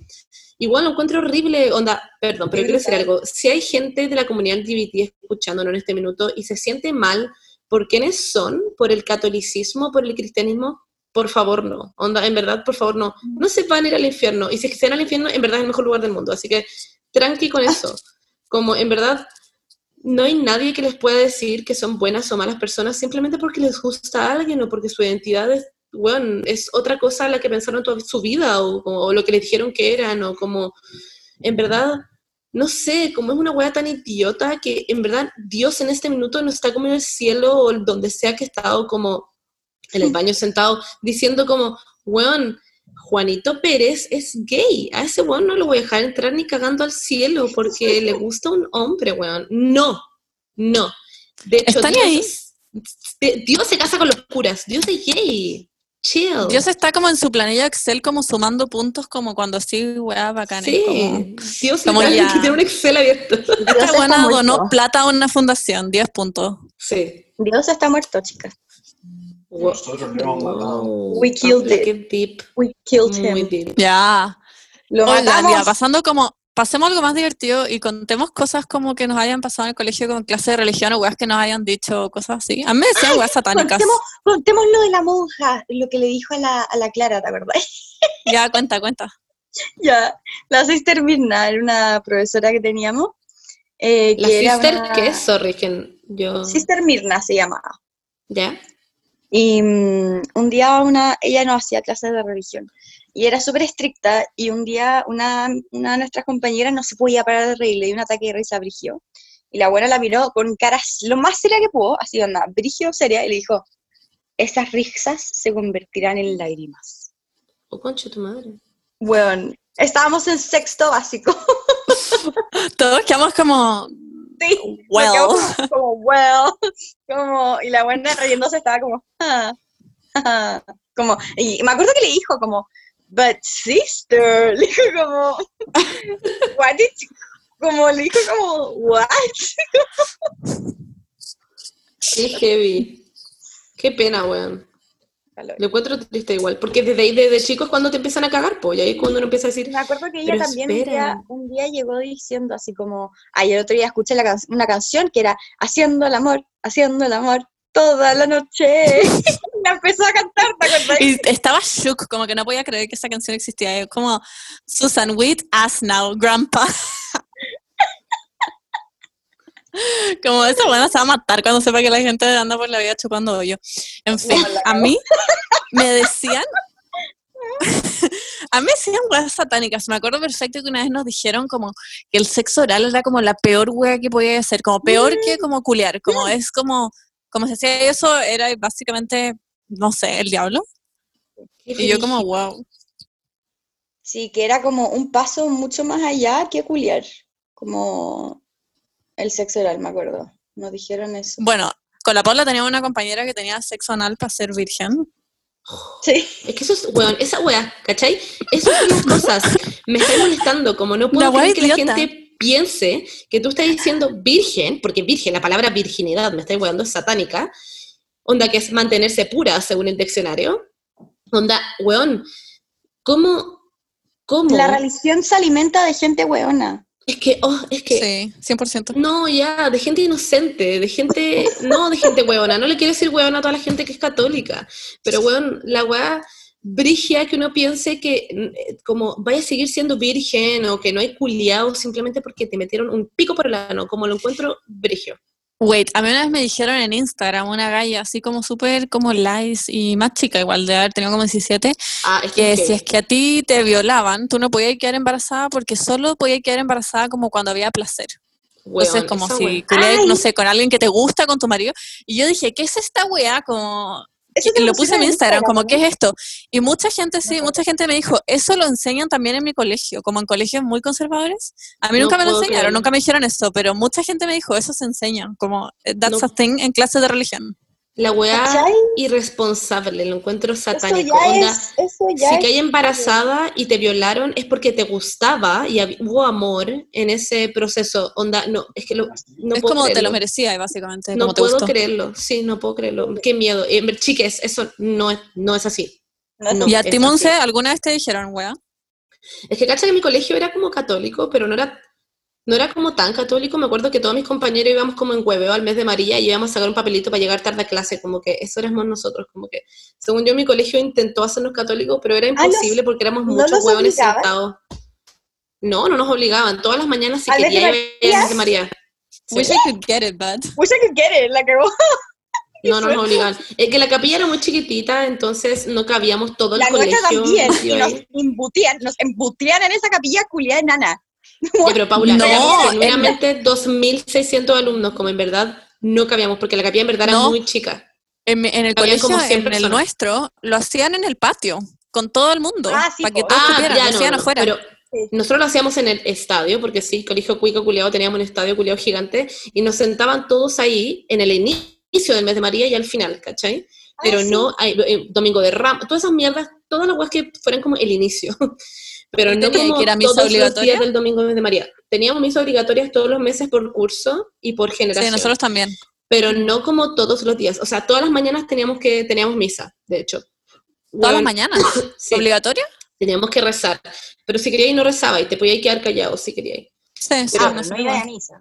Igual lo encuentro horrible, onda, perdón, pero quiero decir algo. Si hay gente de la comunidad LGBT escuchándonos en este minuto y se siente mal por quiénes son, por el catolicismo, por el cristianismo, por favor no. Onda, en verdad, por favor no. No se van a ir al infierno. Y si se van al infierno, en verdad es el mejor lugar del mundo. Así que tranqui con eso. Como en verdad no hay nadie que les pueda decir que son buenas o malas personas simplemente porque les gusta a alguien o porque su identidad es, bueno, es otra cosa a la que pensaron toda su vida o, o lo que les dijeron que eran o como, en verdad, no sé, como es una wea tan idiota que en verdad Dios en este minuto no está como en el cielo o donde sea que ha estado como en el baño sentado diciendo como, weón, Juanito Pérez es gay. A ese weón no lo voy a dejar entrar ni cagando al cielo porque [laughs] le gusta un hombre, weón. No, no. De hecho, ¿Están Dios, ahí? Dios se casa con los curas. Dios es gay. Chill. Dios está como en su planilla Excel como sumando puntos como cuando sí, weá, bacán. sí, Como, Dios como ya. tiene un Excel abierto. [laughs] Dios esta está buena donó plata a una fundación, 10 puntos. Sí. Dios está muerto, chicas. Wow. Lo. We killed it. Deep. We killed him. Ya. Lo Oigan, matamos. ya, pasando como, pasemos algo más divertido y contemos cosas como que nos hayan pasado en el colegio como en clase de religión o weas que nos hayan dicho, cosas así. A mí me decían weas satánicas. Contemos, contemos lo de la monja, lo que le dijo a la, a la Clara, ¿te acordás? [laughs] Ya, cuenta, cuenta. ya, la sister Mirna era una profesora que teníamos. eh, La que era sister, una- ¿qué es? Sorry, que yo... Sister Mirna se llamaba. ¿Ya? Y mm, un día una, ella nos hacía clases de religión y era súper estricta y un día una, una de nuestras compañeras no se podía parar de reír, le dio un ataque de risa a Brigio. Y la abuela la miró con caras lo más seria que pudo, así onda, Brigio seria, y le dijo, esas risas se convertirán en lágrimas. Oh, concha tu madre. Bueno, estábamos en sexto básico. [laughs] Todos quedamos como, Sí, well. como, como, well, como, y la buena riéndose estaba como, ah, [laughs] ah, como, y me acuerdo que le dijo como, but sister, [laughs] le dijo como, what did you- como le dijo como, what? Qué heavy. Qué pena, weón. Lo encuentro triste igual, porque desde ahí, desde chicos, cuando te empiezan a cagar, pues, y ahí es cuando uno empieza a decir, Me acuerdo que ella también un día, espera. un día llegó diciendo así como, ayer otro día escuché la can- una canción que era Haciendo el amor, haciendo el amor toda la noche. [laughs] la empezó a cantar. Y estaba shook, como que no podía creer que esa canción existía. Como, Susan Wheat, ass now, grandpa. [laughs] Como esa buena se va a matar cuando sepa que la gente anda por la vida chupando hoyo. En fin, a mí me decían, [laughs] a mí me decían weas satánicas. Me acuerdo perfecto que una vez nos dijeron como que el sexo oral era como la peor wea que podía hacer, como peor que como culiar, como es como, como se hacía eso, era básicamente, no sé, el diablo. qué Y yo como, wow. Sí, que era como un paso mucho más allá que culiar, como el sexo oral, me acuerdo. Nos dijeron eso. Bueno, con la Paula teníamos una compañera que tenía sexo anal para ser virgen. Sí, Es que eso es, weón, esa weá, ¿cachai? Esas son las cosas. Me está molestando, como no puedo La creer que la gente piense que tú estás diciendo virgen, porque virgen, la palabra virginidad, me está weando, es satánica, onda que es mantenerse pura, según el diccionario. Onda, weón, ¿cómo? ¿Cómo? la religión se alimenta de gente hueona. Es que, oh, es que, Sí, 100%. no, ya, de gente inocente, de gente, no de gente hueona, no le quiero decir hueona a toda la gente que es católica, pero weón, la weá brigia que uno piense que eh, como vaya a seguir siendo virgen o que no hay culiado simplemente porque te metieron un pico por el ano, como lo encuentro brigio. Wait, a mí una vez me dijeron en Instagram una galla así como súper como lies y más chica igual de haber tenido como 17, Ah, es que que, si es que a ti te violaban, tú no podías quedar embarazada porque solo podías quedar embarazada como cuando había placer. Entonces, como si no sé, con alguien que te gusta, con tu marido. Y yo dije, ¿qué es esta weá? Como, Eso lo puse en pusieron Instagram, como. ¿qué es esto? Y mucha gente, sí, mucha gente me dijo, eso lo enseñan también en mi colegio, como en colegios muy conservadores. A mí No nunca me lo enseñaron, nunca me dijeron eso, pero mucha gente me dijo, eso se enseña, como, that's No. a thing en clases de religión. La weá ¿Cachai? irresponsable, lo encuentro Eso satánico. ya Onda, es, eso ya si es- caí embarazada y te violaron es porque te gustaba y hubo amor en ese proceso. Onda, no, es que lo, no es puedo como te lo creerlo. merecía, básicamente, No como te puedo gustó. creerlo, sí, no puedo creerlo. Qué miedo. Eh, chiques, eso no es, no es así. No, No. ¿Y a ti, Monse, alguna vez te dijeron, wea? Es que cacha que mi colegio era como católico, pero no era, no era como tan católico. Me acuerdo que todos mis compañeros íbamos como en hueveo al mes de María y íbamos a sacar un papelito para llegar tarde a clase, como que eso éramos nosotros, como que, según yo, mi colegio intentó hacernos católicos, pero era Ah, los- imposible porque éramos ¿no muchos obligaban? sentados. No, no nos obligaban. Todas las mañanas si ¿Al mes de quería ir al mes de María. Sí. Wish I could get it, but... Wish I could get it, la cagó. [laughs] No, no nos obligaban. Es que la capilla era muy chiquitita, entonces no cabíamos todo el La nuestra colegio. también. Y nos embutían, nos embutían en esa capilla culiada enana. Pero Paula, No, genuinamente 2.600 alumnos, como en verdad no cabíamos, porque la capilla en verdad No. era muy chica. En, el Habían colegio, como 100 en el nuestro, lo hacían en el patio, con todo el mundo, Ah, sí, para que todos Ah, supieran, ya, lo no, hacían no, afuera. pero Sí. nosotros lo hacíamos en el estadio, porque sí, colegio cuico culeado, teníamos un estadio culeado gigante, y nos sentaban todos ahí en el inicio del mes de María y al final, ¿cachai? Pero Ah, sí. no, hay, eh, domingo de Ramos, todas esas mierdas, todas las cosas que fueran como el inicio. [laughs] Pero ¿Y no como que ir a misa todos los obligatoria? días del domingo de María. Teníamos misas obligatorias todos los meses por curso y por generación. Sí, nosotros también. pero no como todos los días. O sea, todas las mañanas teníamos que teníamos misa, de hecho. Todas las mañanas. [laughs] sí, ¿Obligatoria? teníamos que rezar. Pero si queríais no rezaba y te podíais quedar callado si queríais. Sí, sí. Pero Ah, no nosotros iba a misa.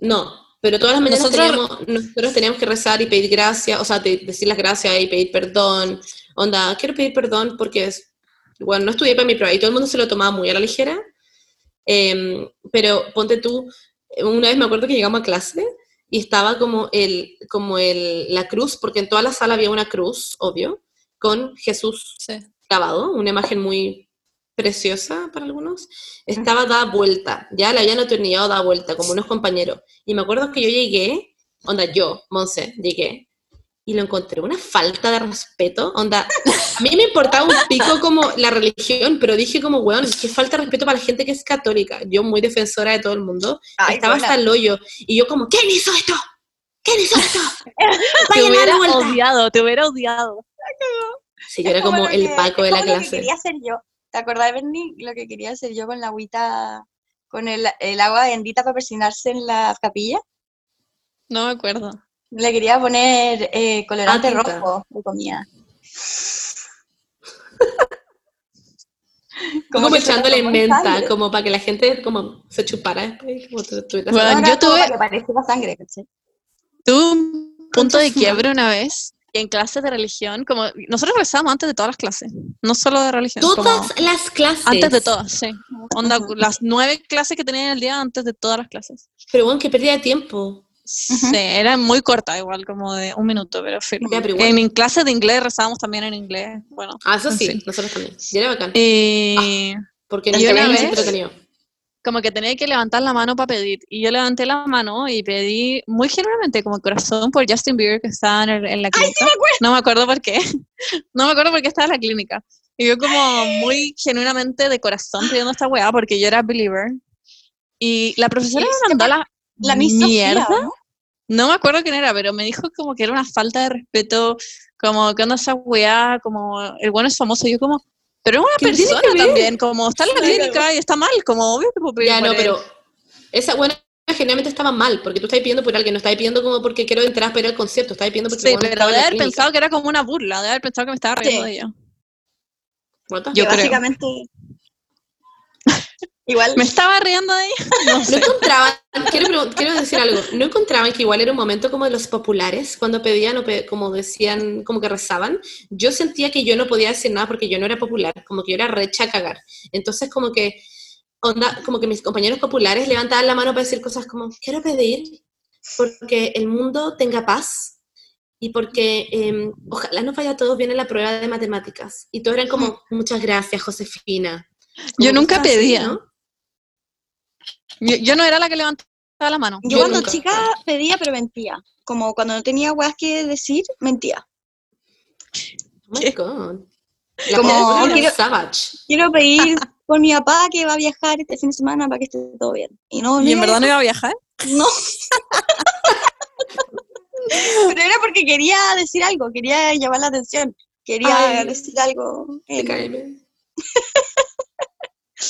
No, pero todas las mañanas Nosotros- teníamos, nosotros teníamos que rezar y pedir gracias, o sea, de- decir las gracias y pedir perdón. Onda, quiero pedir perdón porque es, bueno, no estudié para mi prueba y todo el mundo se lo tomaba muy a la ligera. Em, pero ponte tú, una vez me acuerdo que llegamos a clase y estaba como el, como el, la cruz, porque en toda la sala había una cruz, obvio, con Jesús Sí. grabado, una imagen muy preciosa para algunos, estaba dada vuelta, ya la habían atornillado dada vuelta, como unos compañeros. Y me acuerdo que yo llegué, onda yo, Monse, llegué, y lo encontré una falta de respeto, onda, a mí me importaba un pico como la religión, pero dije como, weón, qué falta de respeto para la gente que es católica, yo muy defensora de todo el mundo, Ay, estaba hasta el hoyo, y yo como, ¿quién hizo esto? ¿Quién hizo esto? [laughs] Te hubiera odiado, te hubiera odiado. Sí, yo era Es como el que- paco de es la como lo que clase. quería hacer yo. ¿Te acordás, Bernie? Lo que quería hacer yo con la agüita, con el, el agua bendita para persinarse en la capilla. No me acuerdo. Le quería poner eh, colorante Ah, rojo de comida. [laughs] Como, se echándole menta, sangre. como para que la gente como se chupara después. Como tu- tuviera Bueno, sabor. No, yo como tuve- para que parezca sangre, ¿cachai? Tuve un punto de quiebre una vez en clases de religión, como nosotros rezábamos antes de todas las clases, no solo de religión. como Todas las clases. antes de todas, sí. Onda, las nueve clases que tenía en el día antes de todas las clases. Pero bueno, que pérdida de tiempo. Sí, era muy corta, igual como de un minuto, pero. Ya, pero igual. En clases de inglés rezábamos también en inglés. Bueno, Ah, eso En sí, fin. nosotros también. Y era bacán. y Porque y no una vez- entretenido. como que tenía que levantar la mano para pedir. Y yo levanté la mano y pedí muy genuinamente, como corazón, por Justin Bieber que estaba en, el- en la clínica. No me acuerdo por qué. [laughs] No me acuerdo por qué estaba en la clínica. Y yo como muy genuinamente de corazón pidiendo esta weá porque yo era believer. Y la profesora me mandó la, La Sofía, mierda. ¿o ¿no? No me acuerdo quién era, pero me dijo como que era una falta de respeto, como que onda esa weá, como el bueno es famoso. Y yo como, pero es una ¿Qué tiene persona también, como está en la clínica y está mal, como obvio que Ya, no, él. pero esa buena generalmente estaba mal, porque tú estás pidiendo por alguien, no estás pidiendo como porque quiero entrar para ir al concierto, estás pidiendo porque Sí, pero de haber clínica. pensado que era como una burla, de haber pensado que me estaba riendo Sí. de ella. Yo creo. básicamente. Igual. ¿Me estaba riendo de ella? [laughs] No No sé. encontraban, quiero, decir algo, ¿no encontraban que igual era un momento como de los populares, cuando pedían o pe- como decían, como que rezaban? Yo sentía que yo no podía decir nada porque yo no era popular, como que yo era recha a cagar. Entonces como que, onda, como que mis compañeros populares levantaban la mano para decir cosas como, quiero pedir porque el mundo tenga paz y porque em, ojalá nos vaya todos bien en la prueba de matemáticas. Y todos eran como, muchas gracias, Josefina. Yo nunca así, pedía. ¿no? Yo, yo no era la que levantaba la mano. Yo, Yo cuando nunca. chica pedía, pero mentía. Como cuando no tenía weas que decir, mentía. Oh my God. La Como, quiero- savage. Quiero pedir [laughs] por mi papá que va a viajar este fin de semana para que esté todo bien. Y no, ¿Y en verdad no iba a viajar? No. [laughs] Pero era porque quería decir algo, quería llamar la atención, quería Ay. decir algo. Te.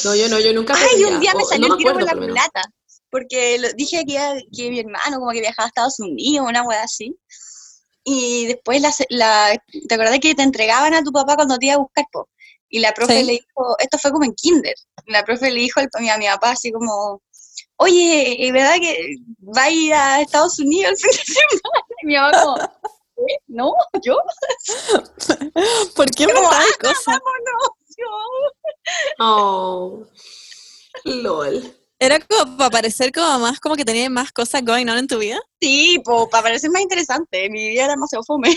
No, yo no, yo nunca Ay, pedía, un día me salió no el tiro por la por culata, porque lo- dije que, que mi hermano como que viajaba a Estados Unidos, una wea así. y después la, la, ¿te acordás que te entregaban a tu papá cuando te iba a buscar? Po? Y la profe Sí. le dijo, esto fue como en kinder, la profe le dijo a mi, a mi papá así como, oye, ¿es verdad que va a ir a Estados Unidos el fin de semana? Y mi papá como, ¿eh? ¿No? ¿Yo? [laughs] ¿Por qué Como, inventáis "Ah, cosas? vámonos, yo". [laughs] Oh. LOL. Era como para parecer como más, como que tenía más cosas going on en tu vida. Sí, po, para parecer más interesante, mi vida era demasiado fome.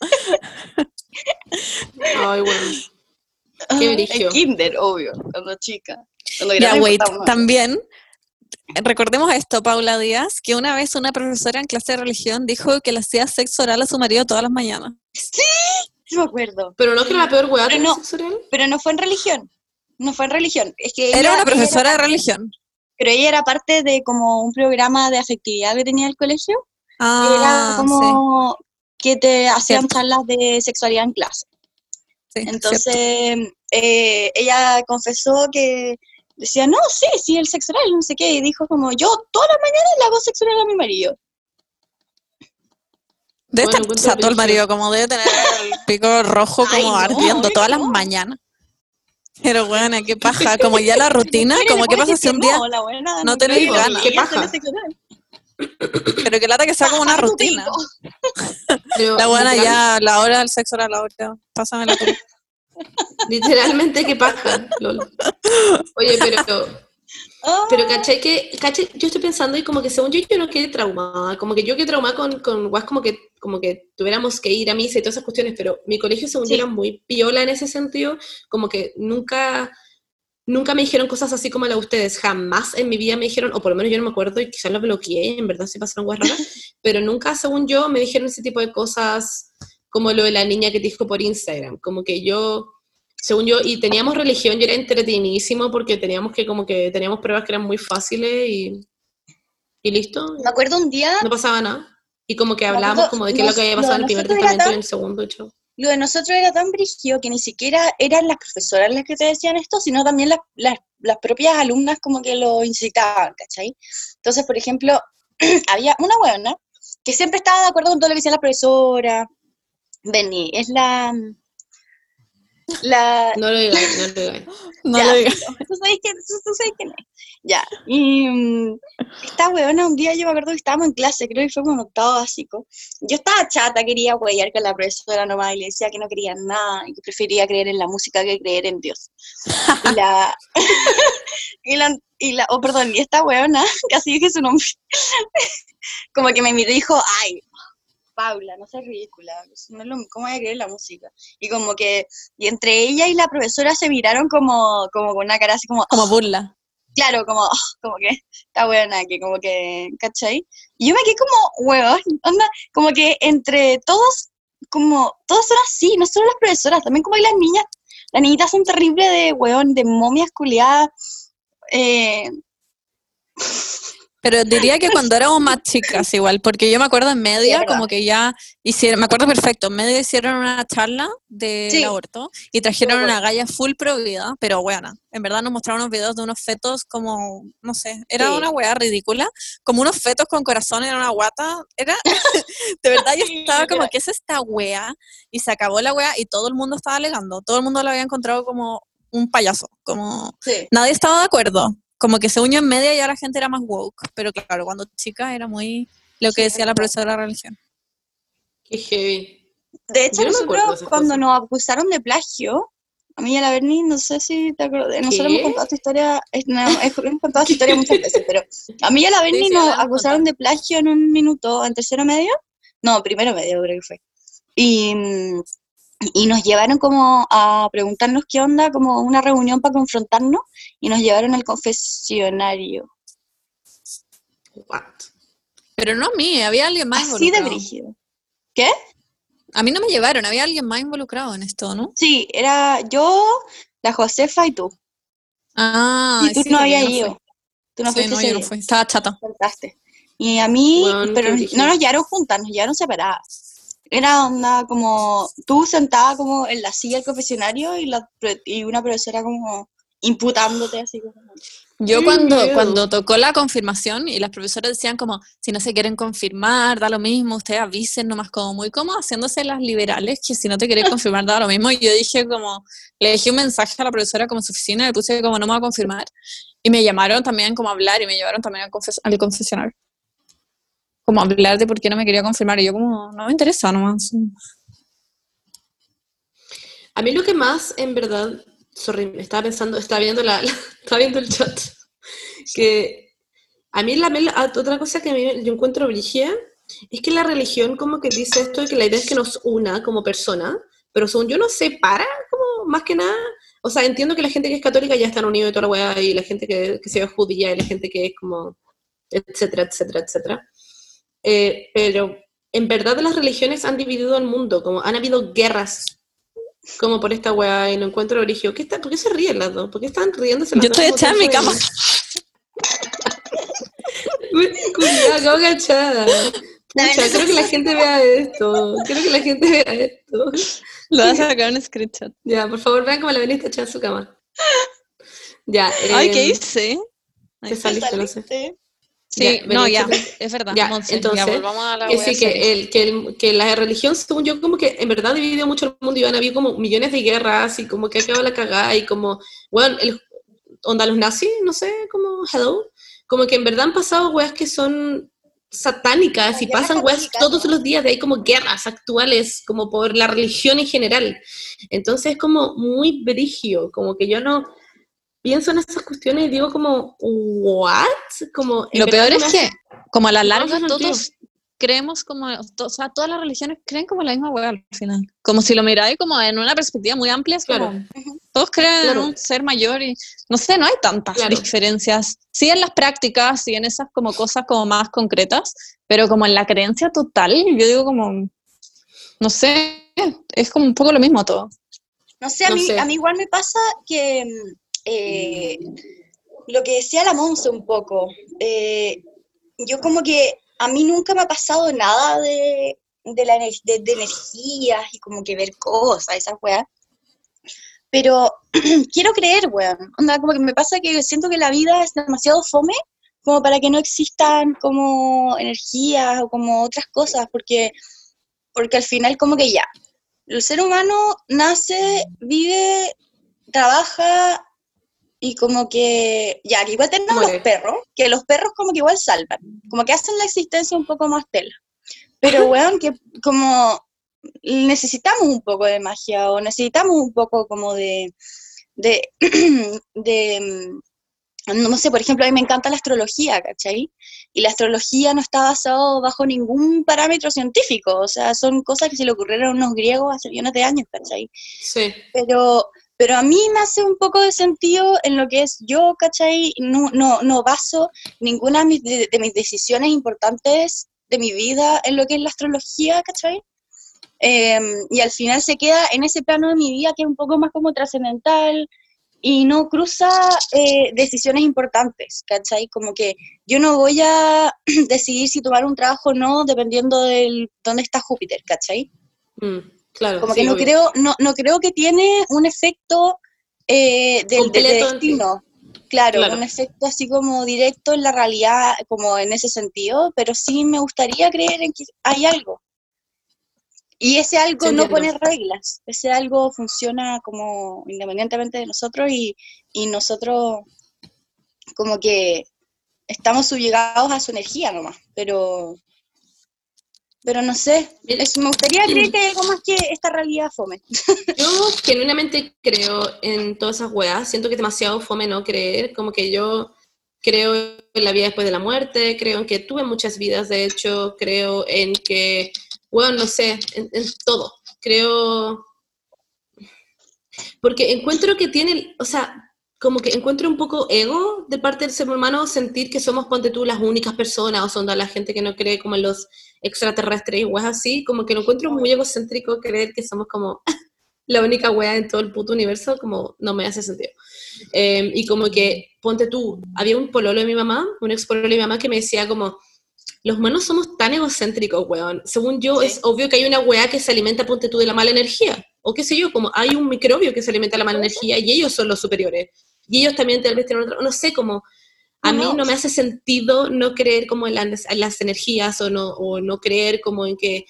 [laughs] Ay, bueno. Qué brillo. En kinder, obvio, cuando chica. Cuando Ya, grande wait, también, recordemos esto, Paula Díaz, que una vez una profesora en clase de religión dijo que le hacía sexo oral a su marido todas las mañanas. Sí me acuerdo. Pero no que era la peor weá Pero no. Pero no fue en religión. No fue en religión. Es que ella- Era una profesora de religión. pero ella era parte de como un programa de afectividad que tenía el colegio. que Ah, era como que te hacían Cierto. charlas de sexualidad en clase. sí, Entonces, eh, ella confesó que decía, no, sí, sí, el sexo oral, no sé qué. Y dijo como, yo todas las mañanas le hago sexo oral a mi marido. Debe Bueno, estar chato el marido, como debe tener el pico rojo Ay, como no, ardiendo todas las mañanas. Pero bueno, qué paja, como ya la rutina, como qué pasa si un día, no, buena no tenéis ganas. Qué paja. pero que lata que sea como una rutina. [laughs] Pero La buena ya, la hora del sexo era la hora, pásame la tuya. Literalmente que paja. lol. Oye, pero, Ah, pero caché que, caché, yo estoy pensando y como que según yo, yo no quedé traumada. Como que yo quedé traumada con, con guas como que, como que tuviéramos que ir a misa y todas esas cuestiones, pero mi colegio según yo era muy piola en ese sentido, como que nunca, nunca me dijeron cosas así como la de ustedes, jamás en mi vida me dijeron, o por lo menos yo no me acuerdo y quizás lo bloqueé, en verdad se pasaron guas raras, [laughs] pero nunca según yo me dijeron ese tipo de cosas como lo de la niña que te dijo por Instagram, como que yo según yo, y teníamos religión y era entretenidísimo porque teníamos que, como que, teníamos pruebas que eran muy fáciles y, y listo, me acuerdo un día, no pasaba nada. Y como que hablábamos acuerdo, como de qué es lo que había pasado en el primer testamento y en el segundo, hecho. lo de nosotros era tan brígido que ni siquiera eran las profesoras las que te decían esto, sino también las, las, las propias alumnas como que lo incitaban, ¿cachai? Entonces, por ejemplo, [clears throat] había una buena que siempre estaba de acuerdo con todo lo que decía la profesora. Benny, es la... La, No lo digáis, no lo digáis. [laughs] No Ya, lo digas. [laughs] tú sabes quién, tú, sabes quién es. Ya. Y mm, esta weona, un día yo me acuerdo que estábamos en clase, creo que fue como en octavo básico. Yo estaba chata, quería huellar con la profesora nomás y le decía que no quería nada y que prefería creer en la música que creer en Dios. Y la. [laughs] y la, y la oh, perdón, y esta weona, así dije su nombre, como que me miró y dijo, ay. Paula, no seas ridícula, no es lo- ¿cómo voy a creer en la música? Y como que, y entre ella y la profesora se miraron como, como con una cara así como, Como burla. [gasps] claro, como, [gasps] como que está buena, que como que, ¿cachai? Y yo me quedé como, huevón, onda, como que entre todos, como, todos son así, no solo las profesoras, también como hay las niñas, las niñitas son terribles de, huevón, de momias culiadas, eh, [laughs] Pero diría que cuando éramos más chicas igual, porque yo me acuerdo en media como que ya hicieron, me acuerdo perfecto, en media hicieron una charla del Sí. aborto y trajeron una galla full pro vida, pero buena. En verdad nos mostraron unos videos de unos fetos como, no sé, era Sí. una weá ridícula, como unos fetos con corazón en una guata. Era, [laughs] de verdad yo estaba como. ¿qué es esta weá? Y se acabó la weá y todo el mundo estaba alegando, todo el mundo lo había encontrado como un payaso, como nadie estaba de acuerdo. Como que según yo en media ya la gente era más woke, pero claro, cuando chica era muy lo que decía la profesora de religión. Qué heavy. De hecho, Yo no me acuerdo de nosotros cuando cosas. nos acusaron de plagio, a mí y a la Berni, no sé si te acuerdas, nosotros hemos contado esta historia, no, hemos contado esta historia muchas veces, pero a mí y a la Berni sí, nos la acusaron de plagio en un minuto, en tercero medio, no, primero medio creo que fue. Y, y nos llevaron como a preguntarnos qué onda, como una reunión para confrontarnos, y nos llevaron al confesionario. What? Pero no a mí, había alguien más Así de brígido. ¿Qué? A mí no me llevaron, había alguien más involucrado en esto, ¿no? Sí, era yo, la Josefa y tú. Ah, y tú sí, no habías ido. Tú no sí, fuiste no, yo no fui. Estaba chata. Y a mí, pero no nos llevaron juntas, nos llevaron separadas. Era onda como tú sentada como en la silla del confesionario y, la, y una profesora como imputándote así como... Yo cuando, cuando tocó la confirmación y las profesoras decían como, si no se quieren confirmar, da lo mismo, ustedes avisen nomás como muy como haciéndose las liberales, que si no te querés [laughs] confirmar, da lo mismo. Y yo dije como, le dejé un mensaje a la profesora como su oficina, le puse como no me va a confirmar. Y me llamaron también como a hablar y me llevaron también al, confes- al confesionario. Como hablar de por qué no me quería confirmar. Y yo como, no me interesa nomás. A mí lo que más, en verdad, sorry, estaba pensando, estaba viendo la, la- [laughs] estaba viendo el chat, que a mí la, otra cosa que a mí yo encuentro brígida es que la religión como que dice esto de que la idea es que nos una como persona, pero según yo no separa como más que nada, o sea, entiendo que la gente que es católica ya está unidos y toda la weá, y la gente que, que se ve judía, y la gente que es como, etcétera, etcétera, etcétera. Eh, pero en verdad las religiones han dividido el mundo, como han habido guerras como por esta weá y no encuentro origen. ¿Qué está, ¿Por qué se ríen las dos? ¿Por qué están riéndose las Yo dos estoy al echada en mi cama. Cuidado, acabo agachada. Pucha, creo que la gente vea esto. Quiero que la gente vea esto. Lo vas a sacar un screenshot. Ya, por favor, vean cómo la veniste echada en su cama. Ya. Ay, em, ¿qué hice? Te saliste, no sé. Sí, Ya, no, ya, es verdad. Ya, Monse, entonces, volvamos a la que sí, el, que, el- que la religión, según yo, como que en verdad dividió mucho el mundo y van a haber como millones de guerras y como que acaba la cagada y como, bueno, el, onda los nazis, no sé, como hello, como que en verdad han pasado weas que son satánicas y pasan weas todos los días, de ahí como guerras actuales, como por la religión en general. Entonces es como muy brigio, como que yo no pienso en esas cuestiones y digo como, ¿what? Como, Lo peor es que, como a la larga, todos creemos como, o sea, todas las religiones creen como la misma hueá al final. Como si lo miráis como en una perspectiva muy amplia, es como, Claro. todos creen Claro. en un ser mayor y, no sé, no hay tantas Claro. diferencias. Sí en las prácticas, sí en esas como cosas como más concretas, pero como en la creencia total, yo digo como, no sé, es como un poco lo mismo todo. No sé, a, No mí, sé. a mí igual me pasa que eh, lo que decía la Monse un poco, eh, yo como que a mí nunca me ha pasado nada de, de, la, de, de energías y como que ver cosas, esas weas. Pero [clears throat] quiero creer, weón. Onda, como que me pasa que siento que la vida es demasiado fome como para que no existan como energías o como otras cosas, porque, porque al final como que ya, el ser humano nace, vive, trabaja y como que, ya, que igual tenemos los perros, que los perros como que igual salvan, como que hacen la existencia un poco más tela. Pero, [laughs] weón, que como necesitamos un poco de magia o necesitamos un poco como de, de, [clears throat] de, mm, no sé, por ejemplo, a mí me encanta la astrología, ¿cachai? Y la astrología no está basado bajo ningún parámetro científico, o sea, son cosas que se le ocurrieron a unos griegos hace millones de años, ¿cachai? Sí. pero, pero a mí me hace un poco de sentido en lo que es yo, ¿cachai? No, no, no baso ninguna de mis, de, de mis decisiones importantes de mi vida en lo que es la astrología, ¿cachai? Em, y al final se queda en ese plano de mi vida que es un poco más como trascendental y no cruza eh, decisiones importantes, ¿cachai? Como que yo no voy a [clears throat] decidir si tomar un trabajo o no dependiendo de dónde está Júpiter, ¿cachai? Mm, claro. Como sí, que no obvio. creo, no, no creo que tiene un efecto eh, del, destino. Claro, Claro. un efecto así como directo en la realidad, como en ese sentido, pero sí me gustaría creer en que hay algo. Y ese algo Sí, no pone reglas, ese algo funciona como independientemente de nosotros y, y nosotros como que estamos subyugados a su energía nomás, pero, pero no sé, es- me gustaría creer que hay algo más que esta realidad fome. [laughs] Yo genuinamente creo en todas esas weas, siento que es demasiado fome no creer, como que yo creo en la vida después de la muerte, creo en que tuve muchas vidas, de hecho, creo en que, bueno, no sé, en, en todo, creo, porque encuentro que tiene, o sea, como que encuentro un poco ego de parte del ser humano sentir que somos, ponte tú, las únicas personas, o son la gente que no cree como en los extraterrestres y weas así, como que lo encuentro muy egocéntrico creer que somos como [laughs] la única wea en todo el puto universo, como no me hace sentido. Eh, y como que, ponte tú, había un pololo de mi mamá, un ex pololo de mi mamá que me decía como, los humanos somos tan egocéntricos, weón. Según yo, Sí. es obvio que hay una wea que se alimenta, ponte tú, de la mala energía. O qué sé yo, como hay un microbio que se alimenta de la mala energía y ellos son los superiores. y ellos también tal vez tienen otra, no sé, como a No, mí no. me hace sentido no creer como en las, en las energías o no, o no creer como en que,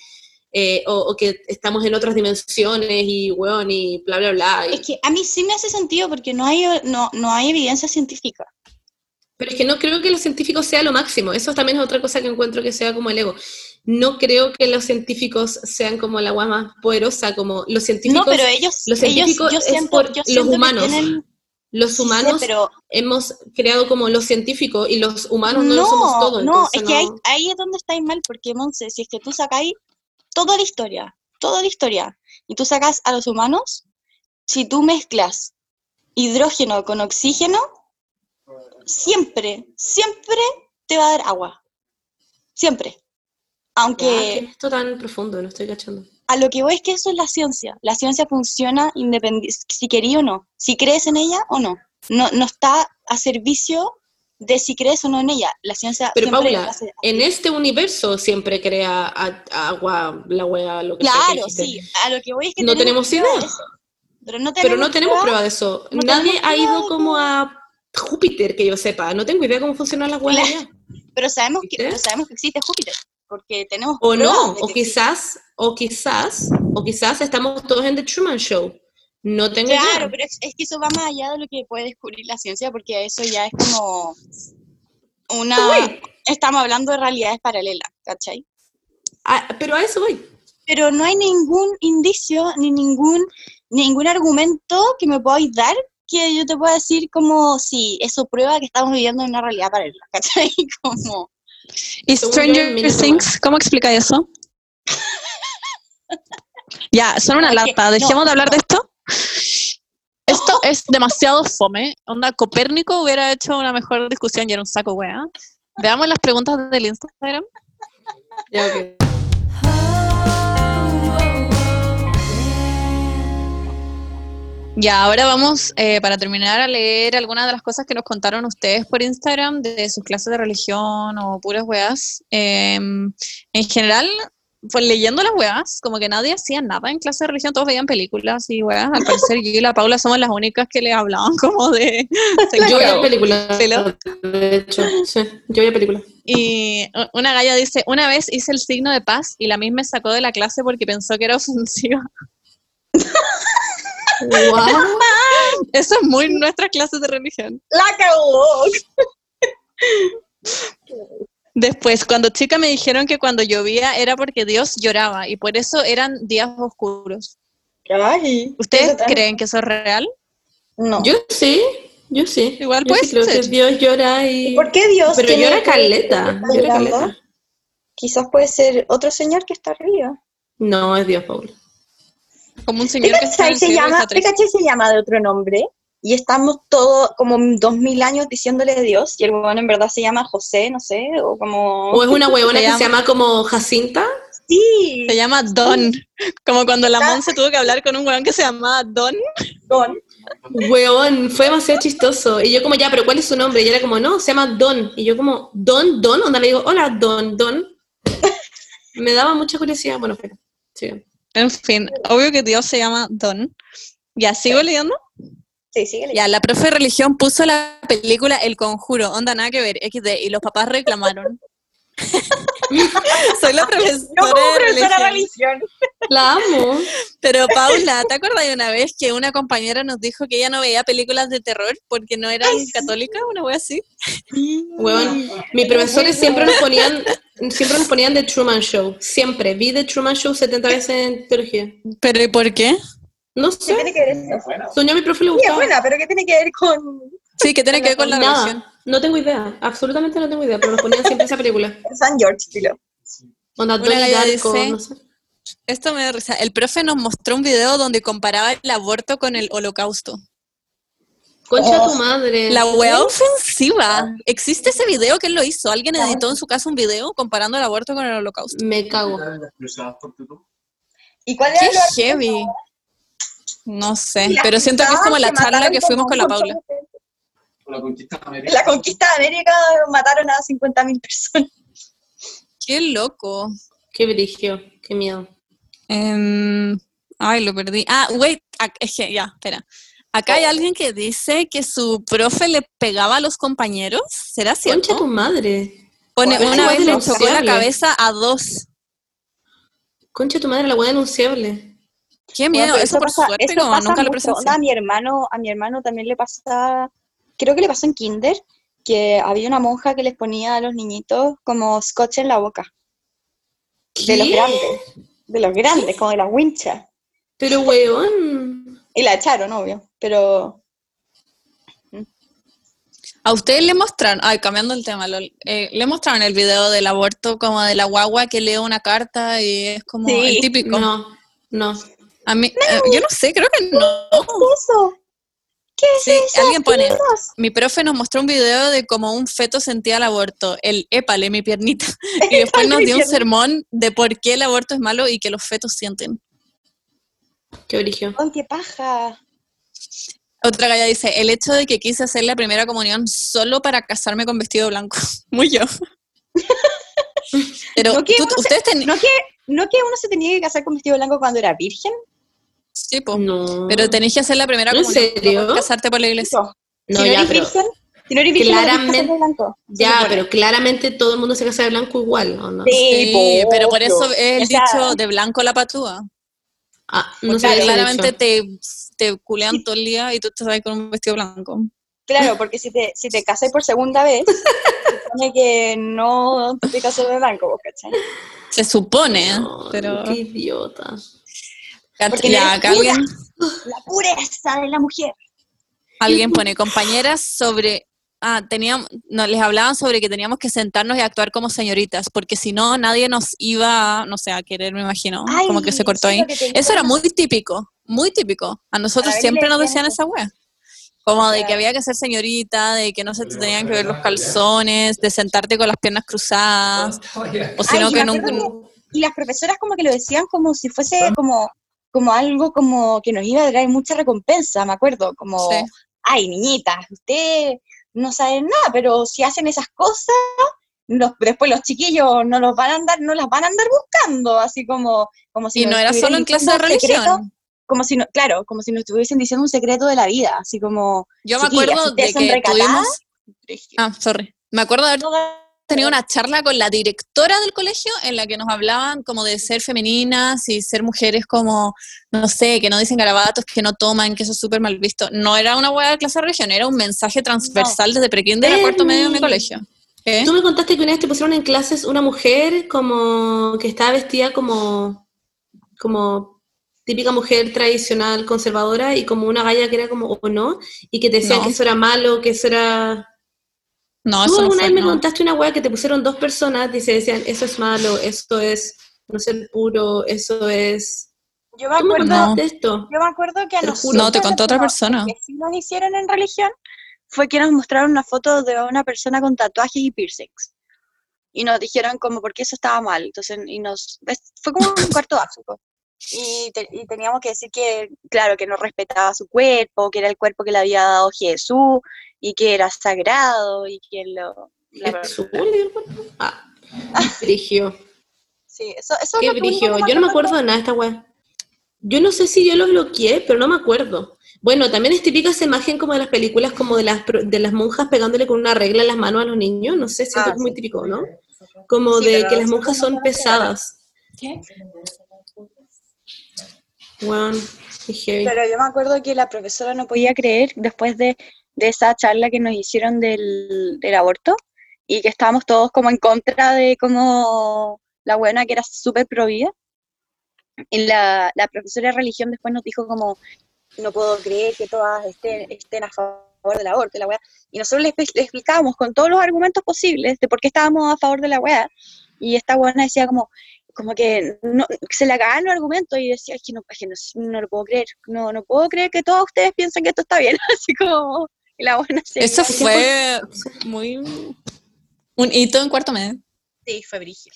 eh, o, o que estamos en otras dimensiones y weón y bla, bla, bla. y- Es que a mí sí me hace sentido porque no hay, no, no hay evidencia científica. Pero es que no creo que los científicos sea lo máximo. Eso también es otra cosa que encuentro que sea como el ego. No creo que los científicos sean como la agua más poderosa, como los científicos, No, pero ellos, los ellos científicos yo es por yo los que humanos. tienen- los sí humanos pero hemos creado como los científicos y los humanos no, no, lo somos todos. no, es que ahí, no- ahí es donde estáis mal, porque Monse, si es que tú sacáis toda la historia, toda la historia, y tú sacas a los humanos, si tú mezclas hidrógeno con oxígeno, siempre, siempre te va a dar agua. Siempre. Aunque ¿qué es esto tan profundo, no estoy cachando. A lo que voy es que eso es la ciencia. La ciencia funciona independiente, si querí o no, si crees en ella o no. No, no está a servicio de si crees o no en ella. La ciencia Pero Paula, hace- en este universo siempre crea agua, la wea, lo que sea que sí. A lo que voy es que No tenemos idea. Pero no tenemos, Pero no tenemos prueba- prueba de eso. no Nadie ha ido de como a Júpiter, que yo sepa. No tengo idea cómo funcionan las allá. Pero sabemos que, sabemos que existe Júpiter. Porque tenemos O no, o que quizás, o quizás, o quizás estamos todos en The Truman Show. No tengo Claro, idea. pero es, es que eso va más allá de lo que puede descubrir la ciencia, porque eso ya es como una... Uy. Estamos hablando de realidades paralelas, ¿cachai? Ah, pero a eso voy. pero no hay ningún indicio ni ningún ningún argumento que me podáis dar que yo te pueda decir como si eso prueba que estamos viviendo en una realidad paralela, [laughs] ¿cachai? Como, ¿Y Stranger. Things? ¿Cómo explica eso? ya, son una lata. Dejemos no, de hablar no. de esto. Esto es demasiado fome. Onda, Copérnico hubiera hecho una mejor discusión y era un saco wea. Veamos las preguntas del Instagram. Ya, ok. Ya, ahora vamos, eh, para terminar, a leer algunas de las cosas que nos contaron ustedes por Instagram de sus clases de religión o puras weas. Em, en general, pues leyendo las weas, como que nadie hacía nada en clase de religión, todos veían películas y weas. Al parecer, yo y la Paula somos las únicas que le hablaban [laughs] como de... Yo veía películas. De hecho, sí, yo veía películas. Y una galla dice, una vez hice el signo de paz y la misma me sacó de la clase porque pensó que era ofensiva. [laughs] Wow. Eso es muy nuestras clases de religión. ¡La cagó! Después, cuando chica me dijeron que cuando llovía era porque Dios lloraba y por eso eran días oscuros. Ay, ¿Ustedes creen que eso es real? No. Yo sí, yo sí. Igual Yo puede sí creo ser. que Dios llora y... ¿Por qué Dios Pero llora que- caleta, llora caleta. Quizás puede ser otro señor que está arriba. No, es Dios, Paula. Como un señor que está en ¿Pikachu el se llama, está triste. Pikachu se llama de otro nombre? Y estamos todos como dos mil años diciéndole a Dios, y el huevón en verdad se llama José, no sé, o como... O es una [laughs] huevona Se que llama- se llama como Jacinta. Sí, Se llama Don. Como cuando la. Monse tuvo que hablar con un weón que se llamaba Don. Don. Weón, fue demasiado chistoso. Y yo como, ya, pero ¿cuál es su nombre? Y era como, no, se llama Don. Y yo como, Don, Don, onda le digo, hola, Don, Don. [laughs] Me daba mucha curiosidad. Bueno, espera. Sí. En fin, obvio que Dios se llama Don. Ya, ¿sigo leyendo? Sí, síguele. Ya, la profe de religión puso la película El Conjuro, onda nada que ver, XD, y los papás reclamaron. [laughs] Soy la profesora, Yo como de profesora de religión. religión. La amo. [laughs] Pero Paula, ¿te acuerdas de una vez que una compañera nos dijo que ella no veía películas de terror porque no eran católicas, una wea así? Weón, mis profesores siempre nos ponían, [laughs] siempre nos ponían The Truman Show. Siempre. Vi The Truman Show 70 veces en teología. ¿Pero y por qué? No ¿Qué sé. tiene que ver eso? Soñó a mi profe le Sí, es gustaba. buena, pero ¿qué tiene que ver con Sí, que tiene que ver con la religión. No tengo idea. Absolutamente no tengo idea. Pero nos ponían siempre esa película. [laughs] San George? Onda Una Darko, dice- no sé. Esto me da risa. El profe nos mostró un video donde comparaba el aborto con el holocausto. Concha Oh. tu madre. La wea ofensiva. ¿Existe ese video que él lo hizo? ¿Alguien editó en su casa un video comparando el aborto con el holocausto? Me cago. ¿Y cuál ¡Qué era lo heavy! No sé, pero siento que es como la charla que fuimos con la Paula. La conquista de América. En la conquista de América mataron a 50.000 personas. ¡Qué loco! Qué brigio. Qué miedo. Em, ay, lo perdí. Ah, wait, es que ya, espera. Acá hay alguien que dice que su profe le pegaba a los compañeros. ¿Será Concha cierto? tu madre. Pone, Concha una vez le chocó la cabeza a dos. Concha tu madre, la weá denunciable. Qué Bueno, miedo, pero eso, por pasa- suerte, eso pasa nunca lo mucho. presencié. Onda, a mi hermano, a mi hermano también le pasa, creo que le pasó en kinder, que había una monja que les ponía a los niñitos como scotch en la boca, de los grandes, de los grandes, como de las winchas. Pero weón. Y la echaron, obvio, pero A ustedes le mostraron, ay, cambiando el tema, lol, eh, le mostraron el video del aborto como de la guagua que lee una carta y es como Sí. el típico. No, no. A mí, eh, yo no sé, creo que no. ¿qué es eso? ¿Qué es Sí, eso? alguien pone, mi profe nos mostró un video de cómo un feto sentía el aborto, el épale, mi piernita, [laughs] y después nos dio un sermón de por qué el aborto es malo y que los fetos sienten. Qué origen. Ay, qué paja. Otra galla dice, el hecho de que quise hacer la primera comunión solo para casarme con vestido blanco. [laughs] Muy yo. [laughs] Pero ¿No que tú- uno se- ustedes ten- ¿No que, ¿No que uno se tenía que casar con vestido blanco cuando era virgen? Sí, po. No. Pero tenéis que hacer la primera ¿En comunión. serio? casarte por la iglesia. No. Si no ya, eres pero, virgen, si no eres virgen, tenés Claramente- blanco. Ya, pero claramente todo el mundo se casa de blanco igual, ¿o no? Sí, pero por eso es el O sea, dicho de blanco la patúa. Ah, no Porque sé claramente te, te culean todo el día y tú te vas con un vestido blanco. Claro, porque si te, si te casas por segunda vez, [laughs] se supone que no te casas de blanco, ¿vos cachai? Se supone, No, pero... Qué idiota. Acá alguien, La pureza de la mujer. alguien pone compañeras sobre... Ah, teníamos, no, les hablaban sobre que teníamos que sentarnos y actuar como señoritas, porque si no, nadie nos iba, no sé, a querer, me imagino, Ay, como que se cortó ahí. Eso era muy típico, muy típico. A nosotros A siempre nos decían esa wea. Como de que había que ser señorita, de que no se te tenían que ver los calzones, de sentarte con las piernas cruzadas, [laughs] o si Ay, no que nunca... Y las profesoras como que lo decían como si fuese como, como algo como que nos iba a traer mucha recompensa, me acuerdo, como, Sí. ay, niñitas, usted no saben nada, pero si hacen esas cosas, los- después los chiquillos no los van a andar, no las van a andar buscando, así como, como si Y no era solo en clase de secreto, religión. como si no, claro, como si nos estuviesen diciendo un secreto de la vida, así como, Yo me acuerdo de que recatadas, tuvimos... Ah, sorry. Me acuerdo de haber tenido una charla con la directora del colegio en la que nos hablaban como de ser femeninas y ser mujeres como, no sé, que no dicen garabatos, que no toman, que eso es súper mal visto. No era una hueá de clase de religión, era un mensaje transversal desde prekinder a cuarto medio de mi Bernie. colegio. ¿Qué? Tú me contaste que una vez te pusieron en clases una mujer como que estaba vestida como, como típica mujer tradicional, conservadora, y como una galla que era como o no, y que te decían No. que eso era malo, que eso era... No, Tú no alguna vez me no. contaste una weá que te pusieron dos personas y se decían, eso es malo, esto es no ser puro, eso es... Yo me ¿Tú me acuerdo, No. contaste esto? Yo me acuerdo que a nosotros. No, te contó otra persona. que sí nos hicieron en religión fue que nos mostraron una foto de una persona con tatuajes y piercings. Y nos dijeron como por qué eso estaba mal. Entonces, y nos, fue como un [laughs] cuarto básico. Y, te- y teníamos que decir que, claro, que no respetaba su cuerpo, que era el cuerpo que le había dado Jesús, y que era sagrado, y que lo... Jesús. Ah, brigio. [laughs] sí, eso, eso es lo brigio. que Yo no me acuerdo de nada de esta weá. Yo no sé si yo lo bloqueé, pero no me acuerdo. Bueno, también es típica esa imagen como de las películas, como de las, pro- de las monjas pegándole con una regla en las manos a los niños. No sé, siento Ah, que es muy típico, ¿no? Como Sí, de que las monjas son pesadas. Qué heavy. Pero yo me acuerdo que la profesora no podía creer después de, de esa charla que nos hicieron del, del aborto y que estábamos todos como en contra de como la buena que era súper provida. Y la, la profesora de religión después nos dijo como, no puedo creer que todas estén, estén a favor del aborto, y la weá. Y nosotros le, le explicábamos con todos los argumentos posibles de por qué estábamos a favor de la weá. Y esta buena decía como, como que no, se le acababan los argumentos y decía, es que, no, es que no, no lo puedo creer, no, no puedo creer que todos ustedes piensen que esto está bien, [laughs] así como, y la buena Eso fue muy... Un hito en cuarto medio. Sí, fue brígido.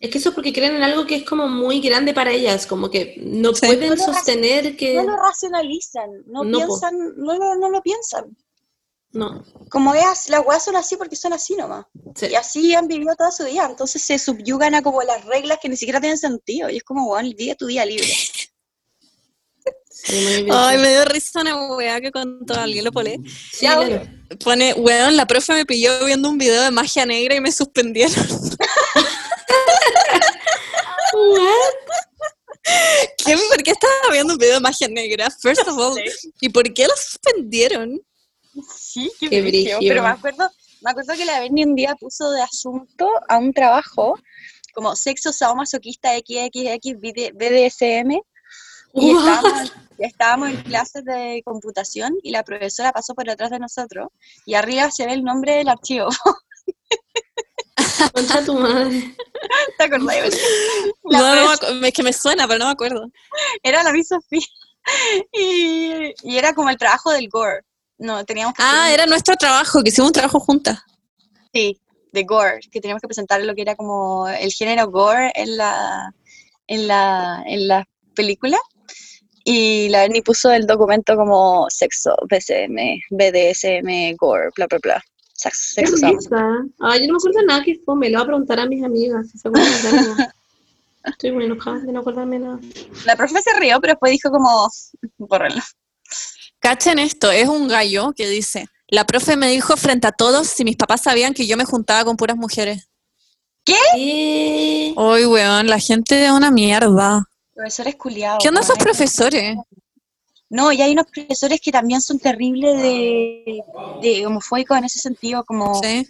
Es que eso es porque creen en algo que es como muy grande para ellas, como que no Sí. pueden sostener que... No lo racionalizan, no, piensan, no, lo- no lo piensan. No, Como veas, las weas son así porque son así nomás. sí. Y así han vivido toda su vida. Entonces se subyugan a como las reglas que ni siquiera tienen sentido. Y es como, bueno, vive tu día libre. Sí. Ay, me dio risa una weá que contó alguien, lo pone. Sí, claro. Pone, weón, la profe me pilló viendo un video de magia negra y me suspendieron. [laughs] What? ¿Qué, ¿Por qué estaba viendo un video de magia negra? First of all. ¿Y por qué lo suspendieron? Sí, qué, brígido. Pero me acuerdo, me acuerdo que la Berni un día puso de asunto a un trabajo como sexo sadomasoquista XXX BD- BDSM y estábamos, estábamos en clases de computación y la profesora pasó por detrás de nosotros y arriba se ve el nombre del archivo. [laughs] Concha tu madre. ¿Te acordás? No, no me es que me suena, pero no me acuerdo. era la Sofía [laughs] y, y era como el trabajo del gore. No, teníamos que Ah, hacer- era nuestro trabajo, que hicimos un trabajo juntas. Sí, de gore, que teníamos que presentar lo que era como el género gore en la, en la, en la película. Y la Berni puso el documento como sexo, BCM, BDSM, gore, bla, bla, bla. Sexo, sexo. Ay, yo no me acuerdo nada que fue. Me lo voy a preguntar a mis amigas si se acuerdan. Estoy muy enojada de no acordarme nada. La profe se rió, pero después dijo como, bórrenlo. Cachen esto, es un gallo que dice, la profe me dijo frente a todos si mis papás sabían que yo me juntaba con puras mujeres. ¿Qué? Uy, weón, la gente es una mierda. Profesores culiados. ¿Qué onda esos profesores? No, y hay unos profesores que también son terribles de, de homofóbicos en ese sentido, como, Sí.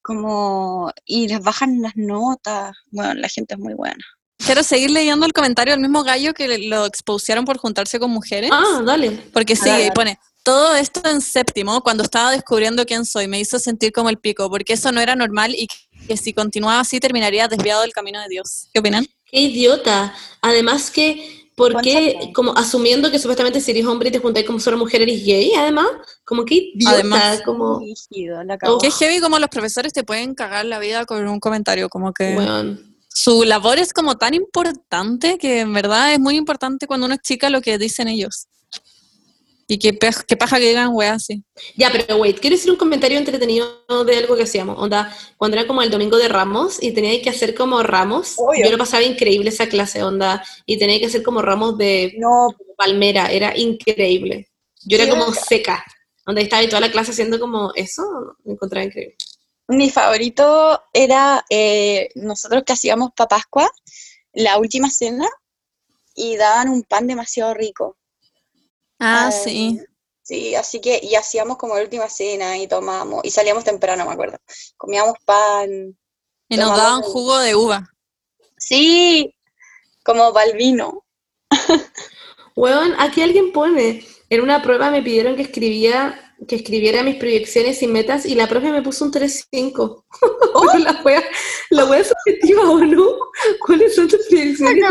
como, y les bajan las notas. Bueno, la gente es muy buena. Quiero seguir leyendo el comentario del mismo gallo que lo expusieron por juntarse con mujeres. Ah, dale. Porque sigue dale, y pone, todo esto en séptimo, cuando estaba descubriendo quién soy, me hizo sentir como el pico, porque eso no era normal y que si continuaba así terminaría desviado del camino de Dios. ¿Qué opinan? Qué idiota. Además que, ¿por qué, como asumiendo que supuestamente si eres hombre y te juntas con solo mujer eres gay, además? Como que idiota, Además. como, Rígido, la. Qué heavy como los profesores te pueden cagar la vida con un comentario, como que weón. Su labor es como tan importante que en verdad es muy importante cuando uno es chica lo que dicen ellos. Y que, que paja que digan weas así. Ya, pero wait, quiero decir un comentario entretenido de algo que hacíamos. Onda, cuando era como el domingo de Ramos y tenía que hacer como ramos, Obvio. yo lo pasaba increíble esa clase, onda, y tenía que hacer como ramos de No, palmera, era increíble. Yo era como era- seca, donde estaba y toda la clase haciendo como eso, me encontraba increíble. Mi favorito era eh, nosotros que hacíamos para Pascua, la última cena, y daban un pan demasiado rico. Ah, sí. Sí, así que, y hacíamos como la última cena y tomábamos, y salíamos temprano, me acuerdo. Comíamos pan. Y nos daban jugo de uva. Sí, como balvino. [laughs] Weón, aquí alguien pone, en una prueba me pidieron que escribía que escribiera mis proyecciones y metas y la profe me puso un 3-5. Pero [laughs] la wea, la wea es subjetiva, ¿o no? ¿Cuáles son tus proyecciones?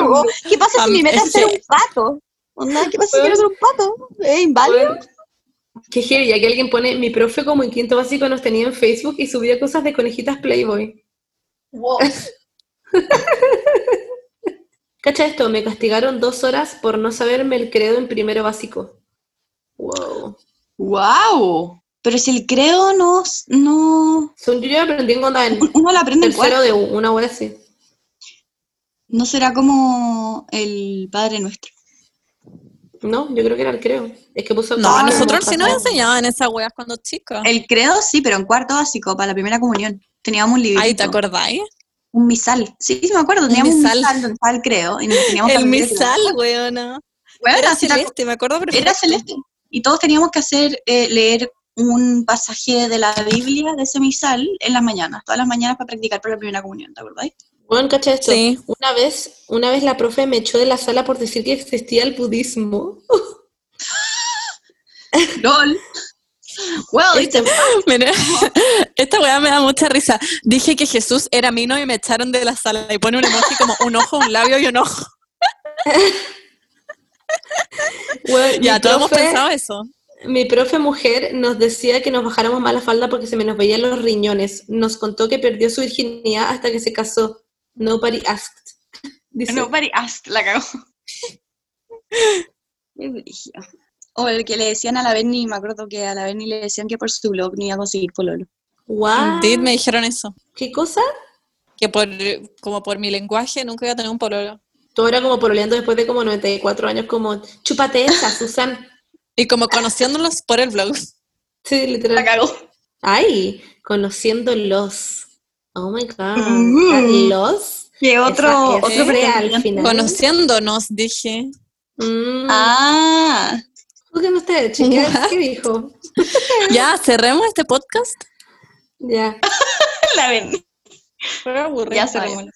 ¿Qué pasa si mi meta es ser un pato? Onda, ¿Qué pasa si quiero ser un pato? ¿Es inválido? Qué heavy, ya que alguien pone, mi profe como en quinto básico nos tenía en Facebook y subía cosas de conejitas Playboy. [laughs] Cacha esto, me castigaron dos horas por no saberme el credo en primero básico. Wow. ¡Wow! Pero si el credo no, no, Son, yo ya aprendí en en uno lo aprende en tercero cuarto. de una wea así. No será como el Padre Nuestro. No, yo creo que era el creo. Es que puso No, a nosotros sí nos enseñaban esas weas cuando chicos. El credo sí, pero en cuarto básico, para la primera comunión. Teníamos un librito. Ay, ¿te acordáis? Un misal. Sí, sí me acuerdo. Un Teníamos un misal. misal donde estaba el credo. Y nos teníamos El misal, weona. Bueno, Era celeste, me acuerdo perfecto. Era celeste. Y todos teníamos que hacer, eh, leer un pasaje de la Biblia de ese misal en las mañanas, todas las mañanas para practicar para la primera comunión, ¿te acordáis? Bueno, cacha esto. Sí. Una vez, una vez la profe me echó de la sala por decir que existía el budismo. [laughs] LOL. Well, Este- Mira, [laughs] esta weá me da mucha risa. Dije que Jesús era mino y me echaron de la sala y pone un emoji como un ojo, un labio y un ojo. [laughs] Bueno, Ya, mi todos hemos pensado eso. Mi profe mujer nos decía que nos bajáramos más la falda porque se me nos veían los riñones. Nos contó que perdió su virginidad hasta que se casó. Nobody asked. Dice, Nobody asked, la cagó. O el que le decían a la Berni, me acuerdo que a la Berni le decían que por su blog no iba a conseguir pololo. "What? Indeed, me dijeron eso. ¿Qué cosa? Que por, como por mi lenguaje nunca iba a tener un pololo. Tú ahora como pololeando después de como 94 años, como, chúpate esa, [laughs] Susan. Y como conociéndolos por el blog. Sí, La literal. cagó. Ay, conociéndolos. Oh my god. Mm. Los. Que otro, Esa es otro pretendiente. final. Conociéndonos, dije. Mm. Ah, ¿Tú qué no estás, chicas? ¿Qué dijo? [laughs] Ya, cerremos este podcast. Ya. [laughs] la ven. Fue aburrido. Ya cerremos.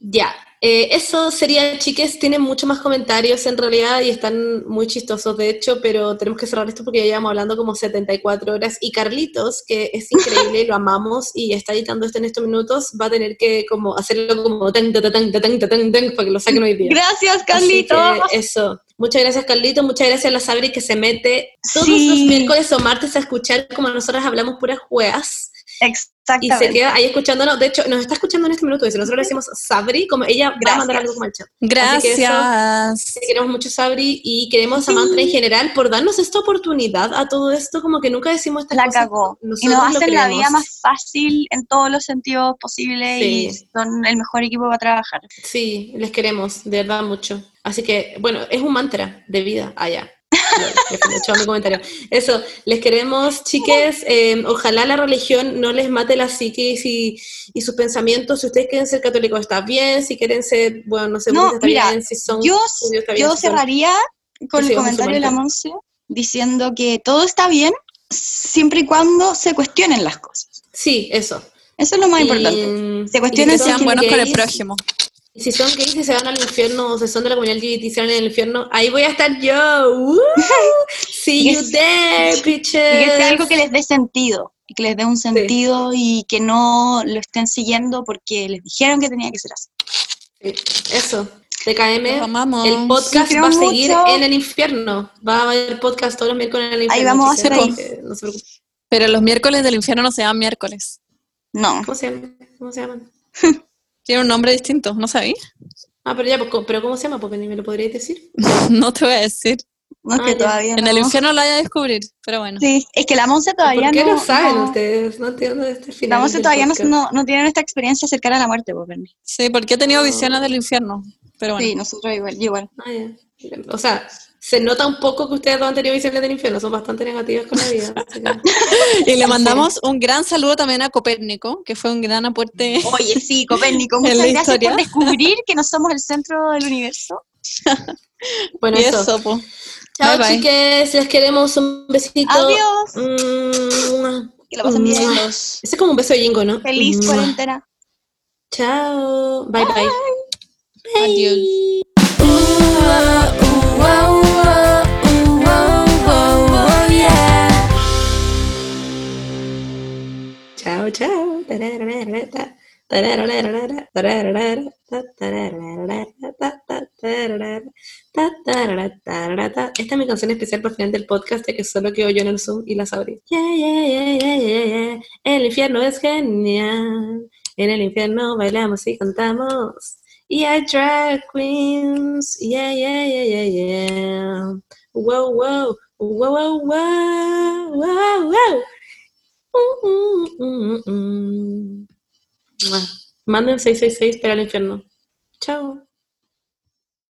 Ya, eh, eso sería, chiques, tienen muchos más comentarios en realidad y están muy chistosos de hecho, pero tenemos que cerrar esto porque ya llevamos hablando como 74 horas y Carlitos, que es increíble, lo amamos y está editando esto en estos minutos, va a tener que como hacerlo como tan, tan, tan, tan, tan, tan, tan, para que lo saquen hoy día. Gracias, Así Carlito. que eso. Muchas gracias, Carlito. Muchas gracias a la Sabri que se mete todos Sí. los miércoles o martes a escuchar como nosotras hablamos puras juegas. Y se Exactamente. queda ahí escuchándonos. De hecho, nos está escuchando en este minuto. Y si nosotros le decimos Sabri, como ella va a Gracias. mandar algo como al chat. Así que eso, Gracias. queremos mucho, Sabri, y queremos a Mantra en general por darnos esta oportunidad a todo esto, como que nunca decimos estas La cosas. cagó. Y nos hacen la vida más fácil en todos los sentidos posibles y son el mejor equipo para trabajar. Sí, les queremos, de verdad mucho. Así que, bueno, es un mantra de vida allá. Mi comentario. Eso, les queremos, chiques. eh, ojalá la religión no les mate la psiquis y, y sus pensamientos. Si ustedes quieren ser católicos, está bien. Si quieren ser, bueno, no sé, No, está mira, bien. Si son Yo, judíos, está bien. yo Si cerraría con el comentario de la. Monse diciendo que todo está bien siempre y cuando se cuestionen las cosas. Sí, eso. Eso es lo más Y- importante. Se y cuestionen Que si sean buenos con el prójimo. Si son gays y se van al infierno o si son de la comunidad LGBT y se van al infierno, ahí voy a estar yo. Woo! [laughs] See Y you there, Y que bitches. sea algo que les dé sentido, y que les dé un sentido y que no lo estén siguiendo porque les dijeron que tenía que ser así. Sí, Eso. TKM. El podcast Sí, va a seguir mucho. en el infierno. Va a haber podcast todos los miércoles en el infierno. vamos a hacer que no se preocupen. Pero los miércoles del infierno no se llaman miércoles. No. ¿Cómo se llaman? ¿Cómo se llaman? [laughs] Tiene un nombre distinto, ¿no sabí? Ah, pero ya, pues, ¿cómo- ¿pero cómo se llama? Porque ni me lo podríais decir. [laughs] No te voy a decir. No es Ah, que ya. todavía En no. el infierno lo vaya a descubrir, pero bueno. Sí, es que la Monse todavía ¿Por qué no. no saben no- ustedes? No entiendo este final. La Monse todavía no, no, no tienen esta experiencia cercana a la muerte, Bernie. Sí, porque he tenido visiones del infierno. Pero bueno. Sí, nosotros igual, yo igual. Ah, ya. O sea, se nota un poco que ustedes dos han tenido visiones del infierno. Son bastante negativas con la vida. [laughs] que- Y le mandamos un gran saludo también a Copérnico, que fue un gran aporte. [laughs] Oye, sí, Copérnico, [laughs] muchas gracias historia. por descubrir que no somos el centro del universo. Bueno, y eso. eso, po. Chao, Bye, bye. chiques. Les queremos. Un besito. Adiós. Mm. Que lo pasen bien. Mua. Ese es como un beso de jingo, ¿no? Feliz Mua. cuarentena. Chao. Bye, bye. Adiós. Esta es mi canción especial para el final del podcast, ya que solo quedo yo en el Zoom y la sabré. Yeah, yeah, yeah. El infierno es genial. En el infierno bailamos y cantamos. Y hay drag queens. Yeah, yeah, yeah, yeah, yeah. Wow, wow, wow, wow, wow, wow, wow. Mm, mm, mm, mm. Mua. Manden 666 para el infierno. Chao.